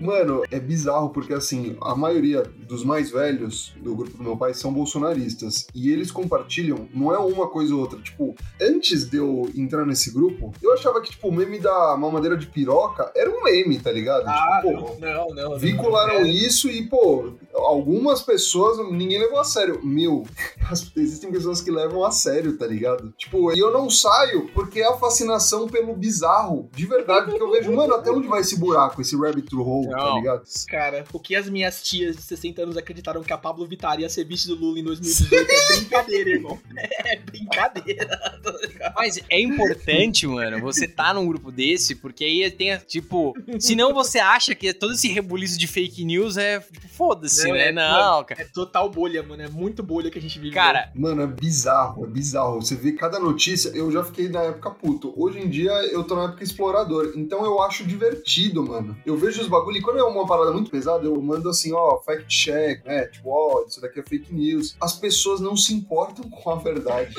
Mano, é bizarro porque assim, a maioria dos mais velhos do grupo do meu pai são bolsonaristas e eles compartilham, não é uma coisa ou outra, tipo, antes de eu entrar nesse grupo, eu achava que tipo o meme da mamadeira de piroca era um meme, tá ligado? Ah, tipo, pô, não, não, não. Vincularam isso e, pô, algumas pessoas ninguém levou a sério. Meu, as- existem pessoas que levam a sério, tá ligado? Tipo, e eu não saio porque é a fascinação pelo bizarro, de verdade, que eu vejo, mano, até onde vai esse buraco, esse rabbit hole, tá Não. ligado? Cara, o que as minhas tias de 60 anos acreditaram que a Pablo Vittar ia ser vice do Lula em 2018 é brincadeira, irmão. É brincadeira. tá ligado? Mas é importante, mano, você tá num grupo desse, porque aí tem, tipo, senão você acha que todo esse rebuliço de fake news é, tipo, foda-se, Não, né? é- Não, cara. É total bolha, mano. É muito bolha que a gente vive. Cara, Mano, é bizarro, é bizarro. Você vê cada notícia, eu já fiquei na época puto. Hoje em dia eu tô na época explorador. Então eu acho divertido, mano. Eu vejo os bagulho e quando é uma parada muito pesada, eu mando assim, ó, fact check, né? Tipo, ó, isso daqui é fake news. As pessoas não se importam com a verdade.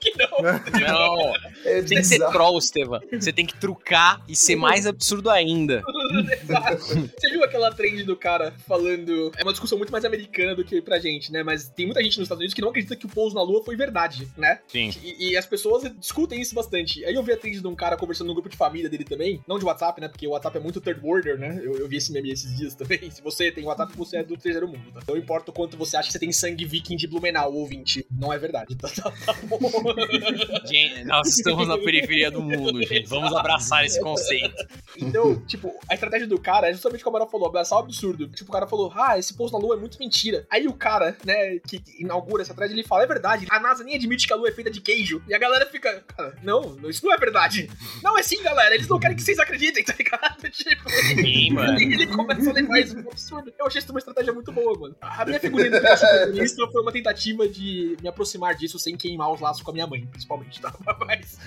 que não. não. É Tem que ser troll, Estevam. Você tem que trucar e ser mais absurdo ainda. Você viu aquela trend do cara falando. É uma discussão muito mais americana do que pra gente, né? Mas tem muita gente nos Estados Unidos que não acredita que o pouso na Lua foi verdade, né? Sim. E, e as pessoas discutem isso bastante. Aí eu vi a trend de um cara conversando no grupo de família dele também. Não de WhatsApp, né? Porque o WhatsApp é muito third worlder, né? Eu, eu vi esse meme esses dias também. Se você tem WhatsApp, você é do terceiro mundo, tá? Não importa o quanto você acha que você tem sangue viking de Blumenau, ouvinte. Não é verdade, tá, tá, tá bom. Gente, nós estamos na periferia do mundo, gente. Vamos abraçar esse conceito. Então, tipo, a estratégia do cara é justamente como a Amaral falou, abraçar o absurdo. Tipo, o cara falou, ah, esse pouso na Lua é muito mentira. Aí o cara, né, que inaugura essa thread, ele fala, é verdade, a NASA nem admite que a Lua é feita de queijo. E a galera fica, cara, não, isso não é verdade. Não, é sim, galera, eles não querem que vocês acreditem, tá ligado? Tipo, Sim, mano. e ele começa a levar isso como absurdo. Eu achei isso uma estratégia muito boa, mano. A minha figurinha do comunista foi uma tentativa de me aproximar disso sem queimar os laços com a minha mãe, principalmente, tá? Mas...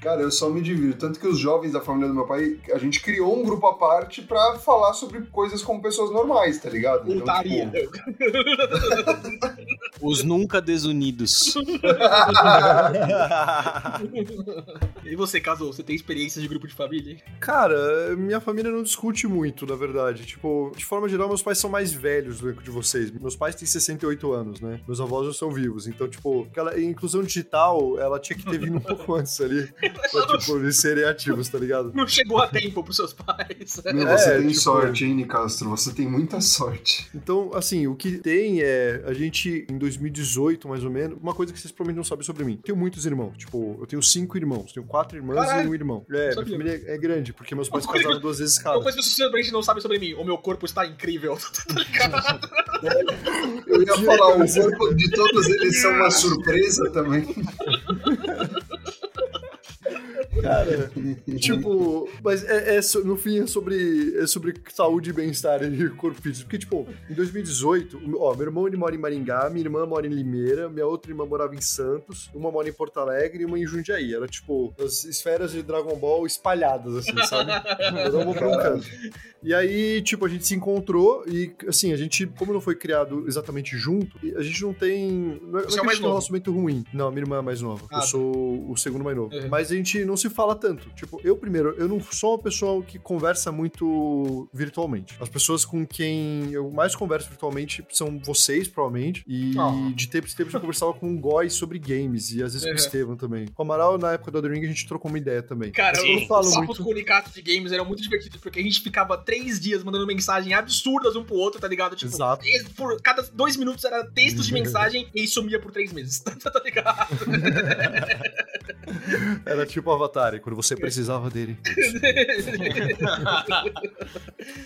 Cara, eu só me divirto. Tanto que os jovens da família do meu pai, a gente criou um grupo à parte pra falar sobre coisas como pessoas normais, tá ligado? Então, Putaria. tipo, Os nunca desunidos. E você, casou? Você tem experiências de grupo de família? Cara, minha família não discute muito, na verdade. Tipo, de forma geral, meus pais são mais velhos do que de vocês. Meus pais têm 68 anos, né? Meus avós já são vivos. Então, tipo, aquela inclusão digital, ela tinha que ter vindo um pouco antes ali. Pra, tipo, eles serem ativos, tá ligado? Não chegou a tempo pros seus pais. Meu, É, você tem tipo- sorte, hein, Nicastro? Você tem muita sorte. Então, assim, o que tem é. A gente, em 2018, mais ou menos, uma coisa que vocês provavelmente não sabem sobre mim. Tenho muitos irmãos. Tipo, eu tenho cinco irmãos. Tenho quatro irmãs Caralho. e um irmão. É, minha família é grande, porque meus pais Uma casaram duas vezes Uma cada. coisa que você simplesmente não sabe sobre mim. O meu corpo está incrível. tá ligado? Eu ia falar, o corpo de todos eles são uma surpresa também. Cara, tipo, mas é, é no fim é sobre, é sobre saúde e bem-estar e corpo físico. Porque, tipo, em 2018, o- ó, meu irmão ele mora em Maringá, minha irmã mora em Limeira, minha outra irmã morava em Santos, uma mora em Porto Alegre e uma em Jundiaí. Era, tipo, as esferas de Dragon Ball espalhadas, assim, sabe? Cada uma pra um canto. E aí, tipo, a gente se encontrou e, assim, a gente, como não foi criado exatamente junto, a gente não tem. Não é, Você não é é mais tem um novo? relacionamento ruim. Não, minha irmã é mais nova. Ah, eu sou o segundo mais novo. Uhum. Mas a gente não se fala tanto. Tipo, eu primeiro, eu não sou uma pessoa que conversa muito virtualmente. As pessoas com quem eu mais converso virtualmente são vocês, provavelmente. E Ah. de tempos em tempos eu conversava com o Góis sobre games. E às vezes com Uhum. o Estevam também. Com o Amaral, na época do The Ring, a gente trocou uma ideia também. Cara, os eu falo sapos muito. comunicados de games eram muito divertidos, porque a gente ficava três dias mandando mensagem absurdas um pro outro, tá ligado? Tipo, Exato. texto por cada dois minutos era textos de mensagem e sumia por três meses, tá ligado? Era tipo Avatar, quando você precisava dele.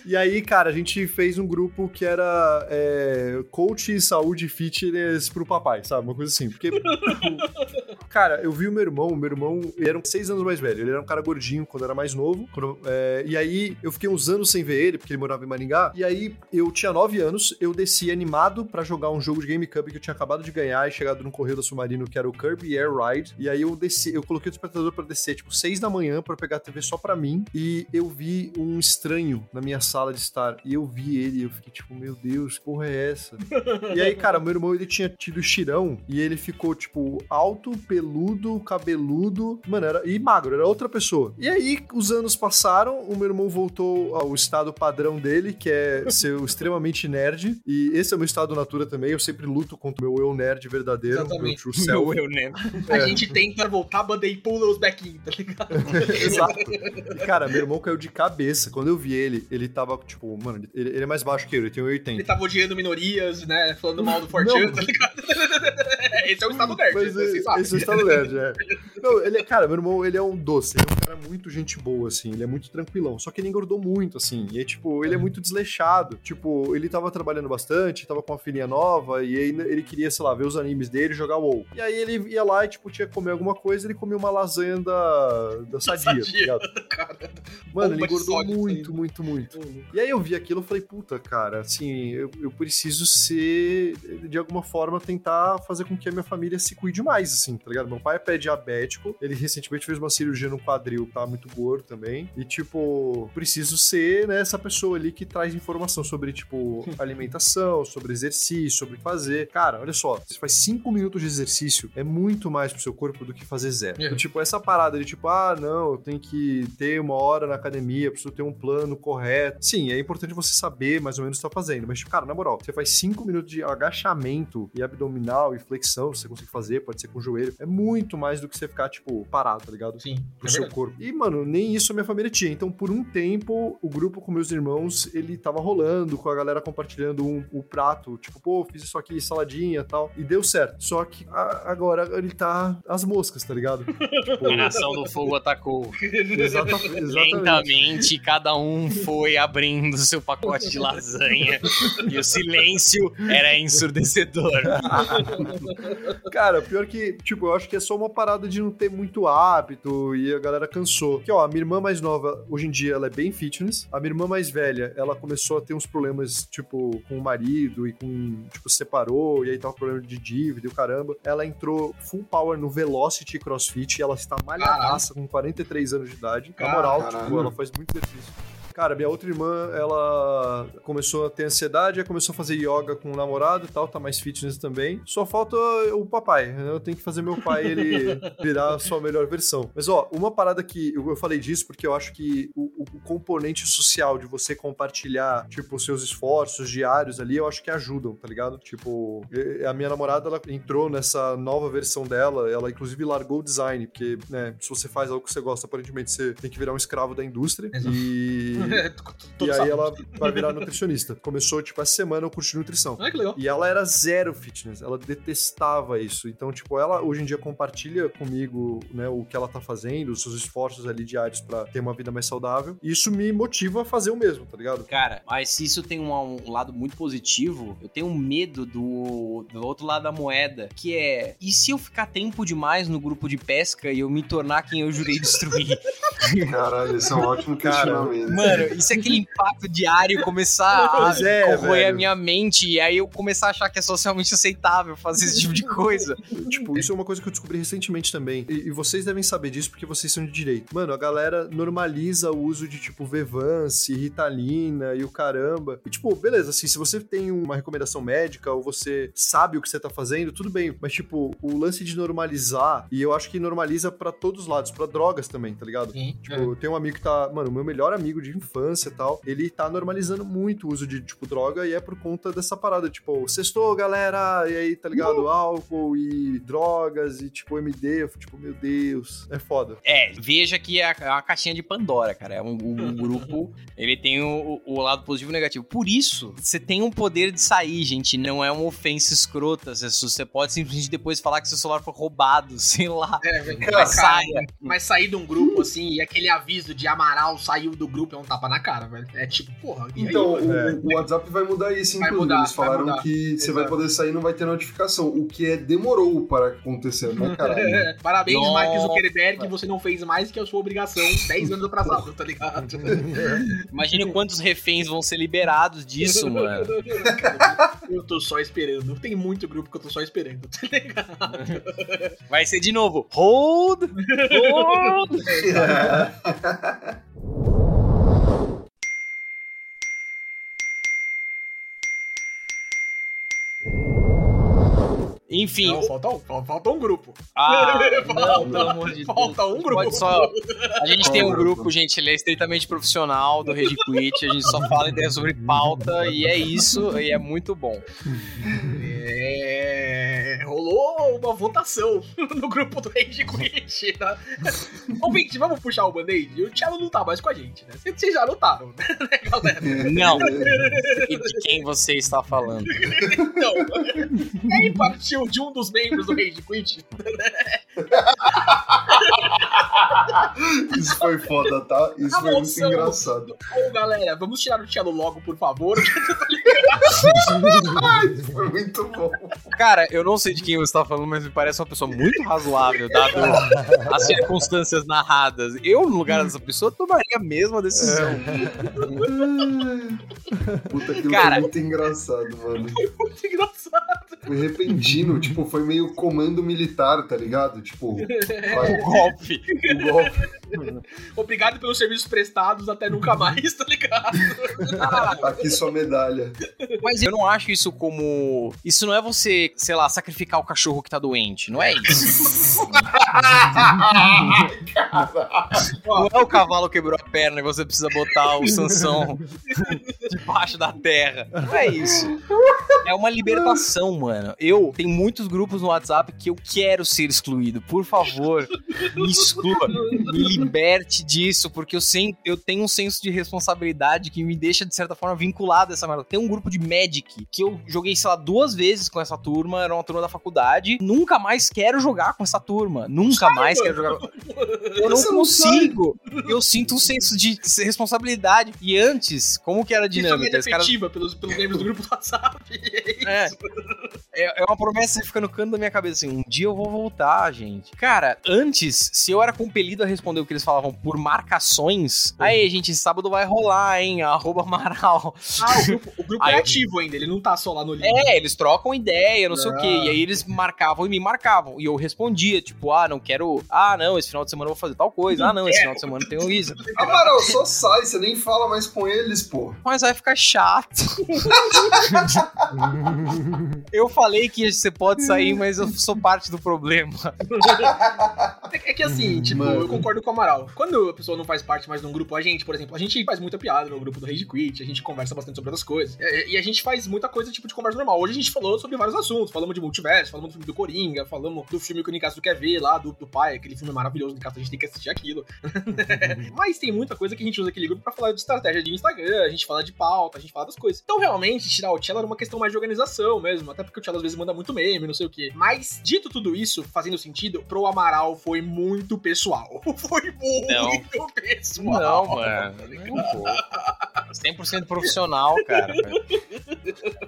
E aí, cara, a gente fez um grupo que era é, coach saúde fitness pro papai, sabe? Uma coisa assim. Porque, tipo, cara, eu vi o meu irmão, o meu irmão, ele era seis anos mais velho. Ele era um cara gordinho quando era mais novo. quando- é, e aí, eu fiquei uns anos sem ver ele, porque ele morava em Maringá. E aí, eu tinha nove anos, eu desci animado pra jogar um jogo de GameCube que eu tinha acabado de ganhar e chegado no Correio da Submarino, que era o Kirby Air Ride. E aí, eu desci, eu coloquei o despertador pra descer, tipo, seis da manhã pra pegar a TV só pra mim. E eu vi um estranho na minha sala de estar. E eu vi ele e eu fiquei tipo, meu Deus, que porra é essa? e aí, cara, meu irmão, ele tinha tido estirão e ele ficou, tipo, alto, peludo, cabeludo, mano, era, e magro, era outra pessoa. E aí, os anos passaram, o meu irmão voltou ao estado padrão dele, que é ser extremamente nerd. E esse é o meu estado natura também. Eu sempre luto contra o meu eu nerd verdadeiro, o meu Exatamente. true self. Meu eu, né? A gente tenta voltar banda e pula os back-in, tá ligado? Exato. E, cara, meu irmão caiu de cabeça. Quando eu vi ele, ele tava, tipo, mano, ele, ele é mais baixo que eu, ele tem 1,80. Ele tava odiando minorias, né? Falando mal do Fortune, Não. tá ligado? Esse é o estado nerd, Mas vocês é, sabem. esse é o estado nerd, é. Não, ele é, cara, meu irmão, ele é um doce. Ele é um cara muito gente boa, assim. Ele é muito tranquilão. Só que ele engordou muito, assim. E, tipo, ele é muito desleixado. Tipo, ele tava trabalhando bastante, tava com uma filhinha nova, e aí ele queria, sei lá, ver os animes dele e jogar WoW. E aí ele ia lá e, tipo, tinha que comer alguma coisa, ele comia uma lasanha da, da Sadia, tá Sadia. Cara, Mano, ele engordou muito, assim. muito, muito. E aí eu vi aquilo e falei, puta, cara, assim, eu, eu preciso ser, de alguma forma, tentar fazer com que a minha família se cuide mais, assim, tá ligado? Meu pai é pé diabético, ele recentemente fez uma cirurgia no quadril, tá muito gordo também. E, tipo, preciso ser, né, essa pessoa ali que traz informação sobre, tipo, alimentação, sobre exercício, sobre fazer. Cara, olha só, você faz cinco minutos de exercício, é muito mais pro seu corpo do que fazer zero. É. Então, tipo, essa parada de, tipo, ah, não, eu tenho que ter uma hora na academia, preciso ter um plano correto. Sim, é importante você saber mais ou menos o que tá fazendo. Mas, tipo, cara, na moral, você faz cinco minutos de agachamento e abdominal e flexão, se você consegue fazer, pode ser com o joelho. É muito mais do que você ficar, tipo, parado, tá ligado? sim. pro é seu verdade. corpo. E, mano, nem isso a minha família tinha. Então, por um tempo, o grupo com meus irmãos, ele tava rolando, com a galera compartilhando um, o prato. Tipo, pô, fiz isso aqui, saladinha e tal. E deu certo. Só que a- agora ele tá às moscas, tá ligado? Tipo, A nação do fogo atacou. exata- exatamente. Lentamente, cada um foi abrindo seu pacote de lasanha. e o silêncio era ensurdecedor. Cara, pior que, tipo, eu acho que é só uma parada de não ter muito hábito e a galera cansou. Que, ó, a minha irmã mais nova, hoje em dia, ela é bem fitness. A minha irmã mais velha, ela começou a ter uns problemas, tipo, com o marido e com, tipo, separou, e aí tava problema de dívida e o caramba. Ela entrou full power no Velocity CrossFit e ela está malhadaça com 43 anos de idade. Na moral, Caralho. tipo, ela faz muito exercício. Cara, minha outra irmã, ela começou a ter ansiedade, começou a fazer yoga com o namorado e tal, tá mais fitness também. Só falta o papai. né? Eu tenho que fazer meu pai ele virar a sua melhor versão. Mas ó, uma parada que eu falei disso porque eu acho que o, o- componente social de você compartilhar, tipo, os seus esforços diários ali, eu acho que ajudam, tá ligado? Tipo, a minha namorada, ela entrou nessa nova versão dela, ela inclusive largou o design, porque, né, se você faz algo que você gosta, aparentemente você tem que virar um escravo da indústria. Exato. E e aí ela vai virar nutricionista. Começou, tipo, essa semana o curso de nutrição. Ah, que legal. E ela era zero fitness, ela detestava isso. Então, tipo, ela hoje em dia compartilha comigo, né, o que ela tá fazendo, os seus esforços ali diários para ter uma vida mais saudável. E isso me motiva a fazer o mesmo, tá ligado? Cara, mas se isso tem um, um lado muito positivo, eu tenho medo do, do outro lado da moeda, que é, e se eu ficar tempo demais no grupo de pesca e eu me tornar quem eu jurei destruir? Caralho, esse é um ótimo questionamento. Mano, isso é aquele impacto diário começar a é, corroer a velho. minha mente e aí eu começar a achar que é socialmente aceitável fazer esse tipo de coisa. Tipo, isso é uma coisa que eu descobri recentemente também. E, e vocês devem saber disso porque vocês são de direito. Mano, a galera normaliza o uso de, tipo, Vevance, Ritalina e o caramba. E, tipo, beleza, assim, se você tem uma recomendação médica ou você sabe o que você tá fazendo, tudo bem. Mas, tipo, o lance de normalizar, e eu acho que normaliza pra todos os lados, pra drogas também, tá ligado? Sim. Tipo, eu tenho um amigo que tá, mano, meu melhor amigo de infância e tal, ele tá normalizando muito o uso de, tipo, droga e é por conta dessa parada, tipo, sextou, galera, e aí, tá ligado? Álcool e drogas e, tipo, MD, tipo, meu Deus, é foda. É, veja que é a- é uma caixinha de Pandora, cara. É um, um grupo, ele tem o, o lado positivo e negativo. Por isso, você tem um poder de sair, gente. Não é uma ofensa escrota. Você, você pode simplesmente depois falar que seu celular foi roubado, sei lá. É, velho. Mas Mas, saia. mas sair de um grupo assim e aquele aviso de Amaral saiu do grupo é um tapa na cara, velho. É tipo, porra. e aí, Então, mano? o, É. o WhatsApp vai mudar isso, Vai inclusive. mudar, Eles vai falaram mudar. que você vai poder sair e não vai ter notificação. O que é demorou para acontecer, né, caralho? É, Parabéns, Nossa. Mark Zuckerberg, você não fez mais que a sua obrigação 10 anos atrasado, tá ligado? Imagine quantos reféns vão ser liberados disso, mano. Eu tô só esperando. Tem muito grupo que eu tô só esperando, tá ligado? Vai ser de novo. Hold! Hold! Enfim, Não, falta um, fal- falta um grupo. ah, não, pelo amor de Deus. Falta um grupo. Pode só. A gente tem um grupo? gente, ele é estritamente profissional do Rede Quit. A gente só fala ideias sobre pauta e é isso, e é muito bom. É, rolou uma votação no grupo do Rage Quit. Tá? Ouvinte, vamos puxar o band-aid? O Thiago não tá mais com a gente, né? Vocês já notaram, né, galera? Não. E de quem você está falando? Então, aí partiu de um dos membros do Rage Quit. Isso foi foda, tá? Isso A foi muito engraçado. Ô, galera, vamos tirar o Thiago logo, por favor. Foi muito bom. Cara, eu não sei de quem você está falando, mas me parece uma pessoa muito razoável, dado as circunstâncias narradas. Eu, no lugar dessa pessoa, tomaria a mesma decisão. Puta, aquilo Cara. foi muito engraçado, mano. Muito engraçado. Foi repentino, tipo, foi meio comando militar, tá ligado? Tipo, vai, O golpe. o golpe. Obrigado pelos serviços prestados, até nunca mais, tá ligado? Aqui sua medalha. Mas eu não acho isso como. Isso não é você, sei lá, sacrificar o cachorro que tá doente. Não é isso. Não é o cavalo quebrou a perna e você precisa botar o Sansão debaixo da terra. Não é isso. É uma libertação, mano. Eu tenho muitos grupos no WhatsApp que eu quero ser excluído. Por favor, me exclua. Me liberte disso, porque eu, sem, eu tenho um senso de responsabilidade que me deixa, de certa forma, vinculado a essa merda. Tem um grupo de Magic que eu joguei, sei lá, duas vezes com essa turma, era uma turma da faculdade. Nunca mais quero jogar com essa turma. Nunca mais quero jogar. Eu não Você não consigo. Eu sinto um senso de responsabilidade. E antes, como que era a dinâmica? Os caras efetiva pelos, pelos membros do grupo do WhatsApp. é. É, é uma promessa que fica no canto da minha cabeça, assim, um dia eu vou voltar, gente. Cara, antes, se eu era compelido a responder o que eles falavam por marcações, aí, gente, sábado vai rolar, hein, arroba Amaral. Ah, o grupo, o grupo Aí é ativo ainda, ele não tá só lá no link. É, eles trocam ideia, não sei o quê, e aí eles marcavam e me marcavam, e eu respondia, tipo, ah, não quero, ah, não, esse final de semana eu vou fazer tal coisa, ah, não, esse final de semana eu tenho isso. Amaral, só sai, você nem fala mais com eles, pô. Mas vai ficar chato. eu falei que você pode sair, mas eu sou parte do problema. É, é que assim, tipo, Mano. eu concordo com o Amaral. Quando a pessoa não faz parte mais de um grupo, a gente, por exemplo, a gente faz muita piada no grupo do Rage Quit, a gente conversa bastante sobre outras coisas. E, e a gente faz muita coisa, tipo, de conversa normal. Hoje a gente falou sobre vários assuntos. Falamos de multiverso, falamos do filme do Coringa, falamos do filme que o Nicasso quer ver lá, do, do pai, aquele filme maravilhoso Nicasso, a gente tem que assistir aquilo. Mas tem muita coisa que a gente usa aquele grupo pra falar de estratégia de Instagram, a gente fala de pauta, a gente fala das coisas. Então, realmente, tirar o Tchela era uma questão mais de organização mesmo, até porque o Tchela às vezes manda muito meme, não sei o quê. Mas, dito tudo isso, fazendo sentido, pro Amaral foi muito pessoal. Foi muito Não. pessoal. Não, mano. Pouco. 100% profissional, cara.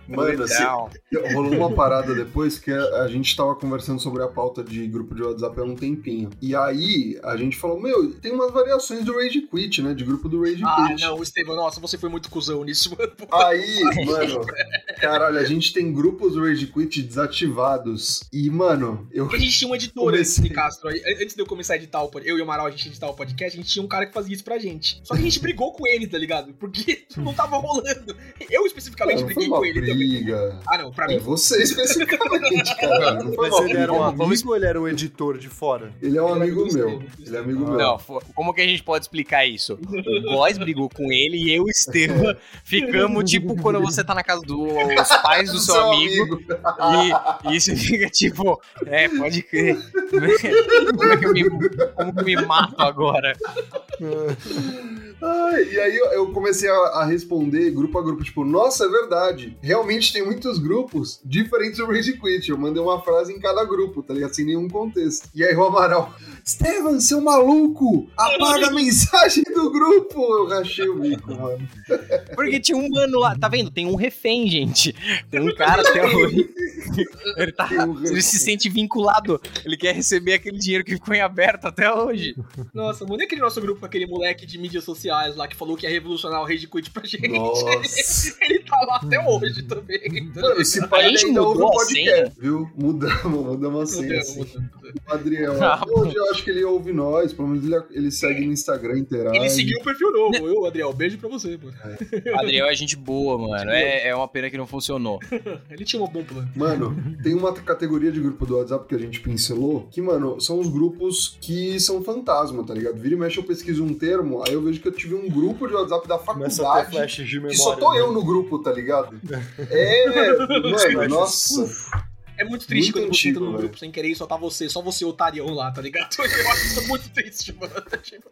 Mano, assim, Não. rolou uma parada depois que a, a gente tava conversando sobre a pauta de grupo de WhatsApp há um tempinho. E aí a gente falou, meu, tem umas variações do Rage Quit, né? De grupo do Rage Ah, Quit. não, Estevam, nossa, você foi muito cuzão nisso, mano. Aí, mano, caralho, a gente tem grupos do Rage Quit desativados. E, mano, eu. Porque a gente tinha um editor Comecei. antes de Castro. Aí, Antes de eu começar a editar o podcast, eu e o Amaral, a gente editar o podcast, a gente tinha um cara que fazia isso pra gente. Só que a gente brigou com ele, tá ligado? Porque não tava rolando. Eu especificamente Não, foi briguei uma com ele também. briga. Ah, não, pra É mim. você especificamente, cara. Não foi Mas ele era um amigo ou ele era um editor de fora? Ele é um Ele é amigo amigo meu. dele. Ele é amigo meu. Não, como que a gente pode explicar isso? O Góis brigou com ele e eu e o Estevam ficamos tipo quando você tá na casa dos pais do seu amigo, e, e isso fica tipo, é, pode crer. Como é que eu me, como que eu me mato agora? Ai, e aí eu- comecei a responder grupo a grupo, tipo, nossa, é verdade. Realmente tem muitos grupos diferentes do Rage Quit. Eu mandei uma frase em cada grupo, tá ligado? Sem nenhum contexto. E aí o Amaral, Steven, seu maluco, apaga a mensagem do grupo. Eu rachei o bico, mano. Porque tinha um mano lá, tá vendo? Tem um refém, gente. Tem um cara até hoje. Ele, tá, um ele se sente vinculado. Ele quer receber aquele dinheiro que ficou em aberto até hoje. Nossa, mano, e aquele nosso grupo com aquele moleque de mídias sociais lá que falou que ia revolucionar o Rage Quit pra gente? Nossa. Ele tá lá até hoje também. Mano, esse pai ainda ouve o mudou a podcast, viu? Mudamos, mudamos a senha. Assim. O Adriel, Ah, hoje eu acho que ele ouve nós, pelo menos ele, ele segue no Instagram, interage. Ele seguiu o perfil novo. Eu, Adriel, beijo pra você, mano. Adriel é gente boa, mano. É, é uma pena que não funcionou. Ele tinha um bom plano. Mano, tem uma categoria de grupo do WhatsApp que a gente pincelou, que, mano, são os grupos que são fantasma, tá ligado? Vira e mexe, eu pesquiso um termo, aí eu vejo que eu tive um grupo de WhatsApp da faculdade. memória. Que só tô né? eu no grupo, tá ligado? É, mano, nossa. É muito triste Muito quando você entra num grupo sem querer e só tá você, só você otarião lá, tá ligado? Eu acho isso muito triste, mano. Tipo,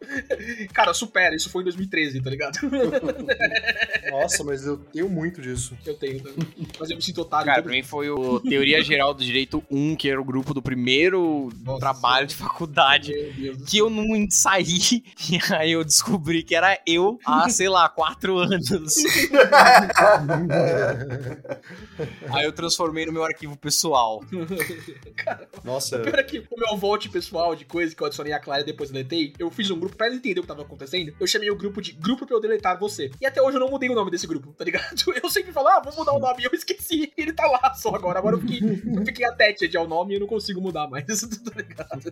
Cara, supera, isso foi em 2013, tá ligado? Nossa, mas eu tenho muito disso. Eu tenho também. Mas eu me sinto otário. Cara, pra mim foi o Teoria Geral do Direito 1, que era o grupo do primeiro Nossa trabalho de faculdade. Que eu não saí, e aí eu descobri que era eu há, sei lá, quatro anos. aí eu transformei no meu arquivo pessoal. Nossa, Pior é que o meu volte pessoal de coisa que eu adicionei a Clara e depois deletei, eu fiz um grupo pra ela entender o que tava acontecendo. Eu chamei o grupo de Grupo pra eu deletar você. E até hoje eu não mudei o nome desse grupo, tá ligado? Eu sempre falo, ah, vou mudar o nome, e eu esqueci. E ele tá lá só agora. Agora eu fiquei, eu fiquei attached ao nome e eu não consigo mudar mais, tá ligado?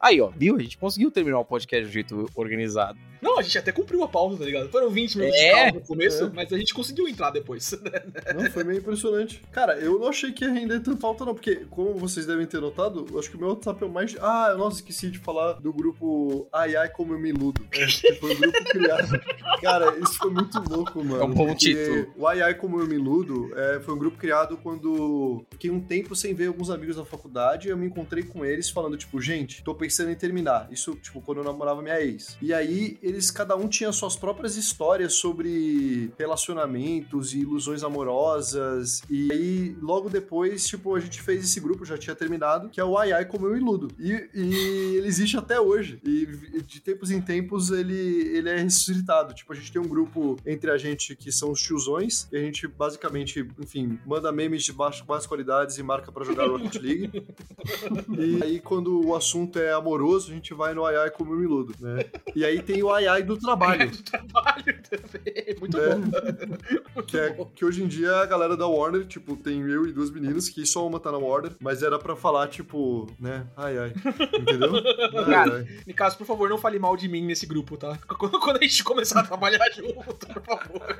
Aí, ó, viu? A gente conseguiu terminar o podcast de um jeito organizado. Não, a gente até cumpriu a pausa, tá ligado? Foram 20 minutos É? de pausa no começo, É. mas a gente conseguiu entrar depois. não, foi meio impressionante. Cara, eu não achei que ia render tanta falta, não, porque, como vocês devem ter notado, eu acho que o meu WhatsApp é o mais. Ah, nossa, esqueci de falar do grupo Ai Ai Como Eu Me Iludo. É, que foi um grupo criado. Cara, isso foi muito louco, mano. É um bom título. O Ai Ai Como Eu Me Iludo é, foi um grupo criado quando fiquei um tempo sem ver alguns amigos da faculdade e eu me encontrei com eles falando, tipo, gente, tô pensando em terminar. Isso, tipo, quando eu namorava minha ex. E aí, eles, cada um tinha suas próprias histórias sobre relacionamentos e ilusões amorosas. E aí, logo depois, tipo, a gente fez esse grupo, já tinha terminado, que é o Ai Ai Como Eu Iludo. E, e ele existe até hoje. E de tempos em tempos ele, ele é ressuscitado. Tipo, a gente tem um grupo entre a gente que são os tiozões, e a gente basicamente, enfim, manda memes de baixo, baixas qualidades e marca pra jogar Rocket League. e aí, quando o assunto é amoroso, a gente vai no Ai Ai Como Eu Iludo, né? E aí tem o Ai Ai do trabalho. Trabalho também. Muito É. bom. Que, é, que hoje em dia a galera da Warner, tipo, tem eu e duas meninas, que só uma tá na Warner, mas era pra falar, tipo, né, ai ai. Entendeu? Ai, Cara, ai. Nicasso, por favor, não fale mal de mim nesse grupo, tá? Quando quando a gente começar a trabalhar junto, por favor.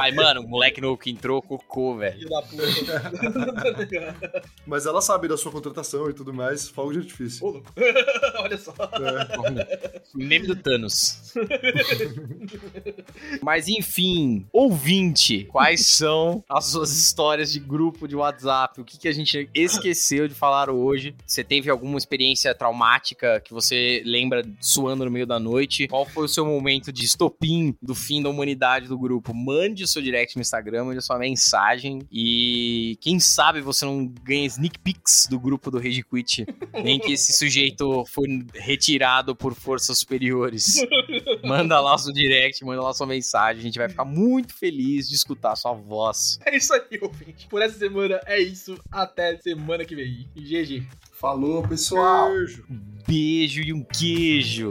Ai, mano, o moleque novo que entrou, cocô, velho. Filho da puta. Mas ela sabe da sua contratação e tudo mais, fogo de artifício. Ô, louco. Olha só. É. Meme do Thanos. Mas enfim, ouvinte, quais são as suas histórias de grupo de WhatsApp? O que, que a gente esqueceu de falar hoje? Você teve alguma experiência traumática que você lembra suando no meio da noite? Qual foi o seu momento de estopim do fim da humanidade do grupo? Mande o seu direct no Instagram, mande a sua mensagem e quem sabe você não ganha sneak peeks do grupo do Rage Quit em que esse sujeito foi retirado por forças superiores. Manda lá o seu direct, manda lá a sua mensagem. A gente vai ficar muito feliz de escutar a sua voz. É isso aí, ouvinte. Por essa semana é isso. Até semana que vem. GG. Falou, pessoal. Beijo. Beijo e um queijo.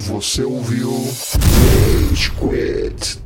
Você ouviu Rage Quit.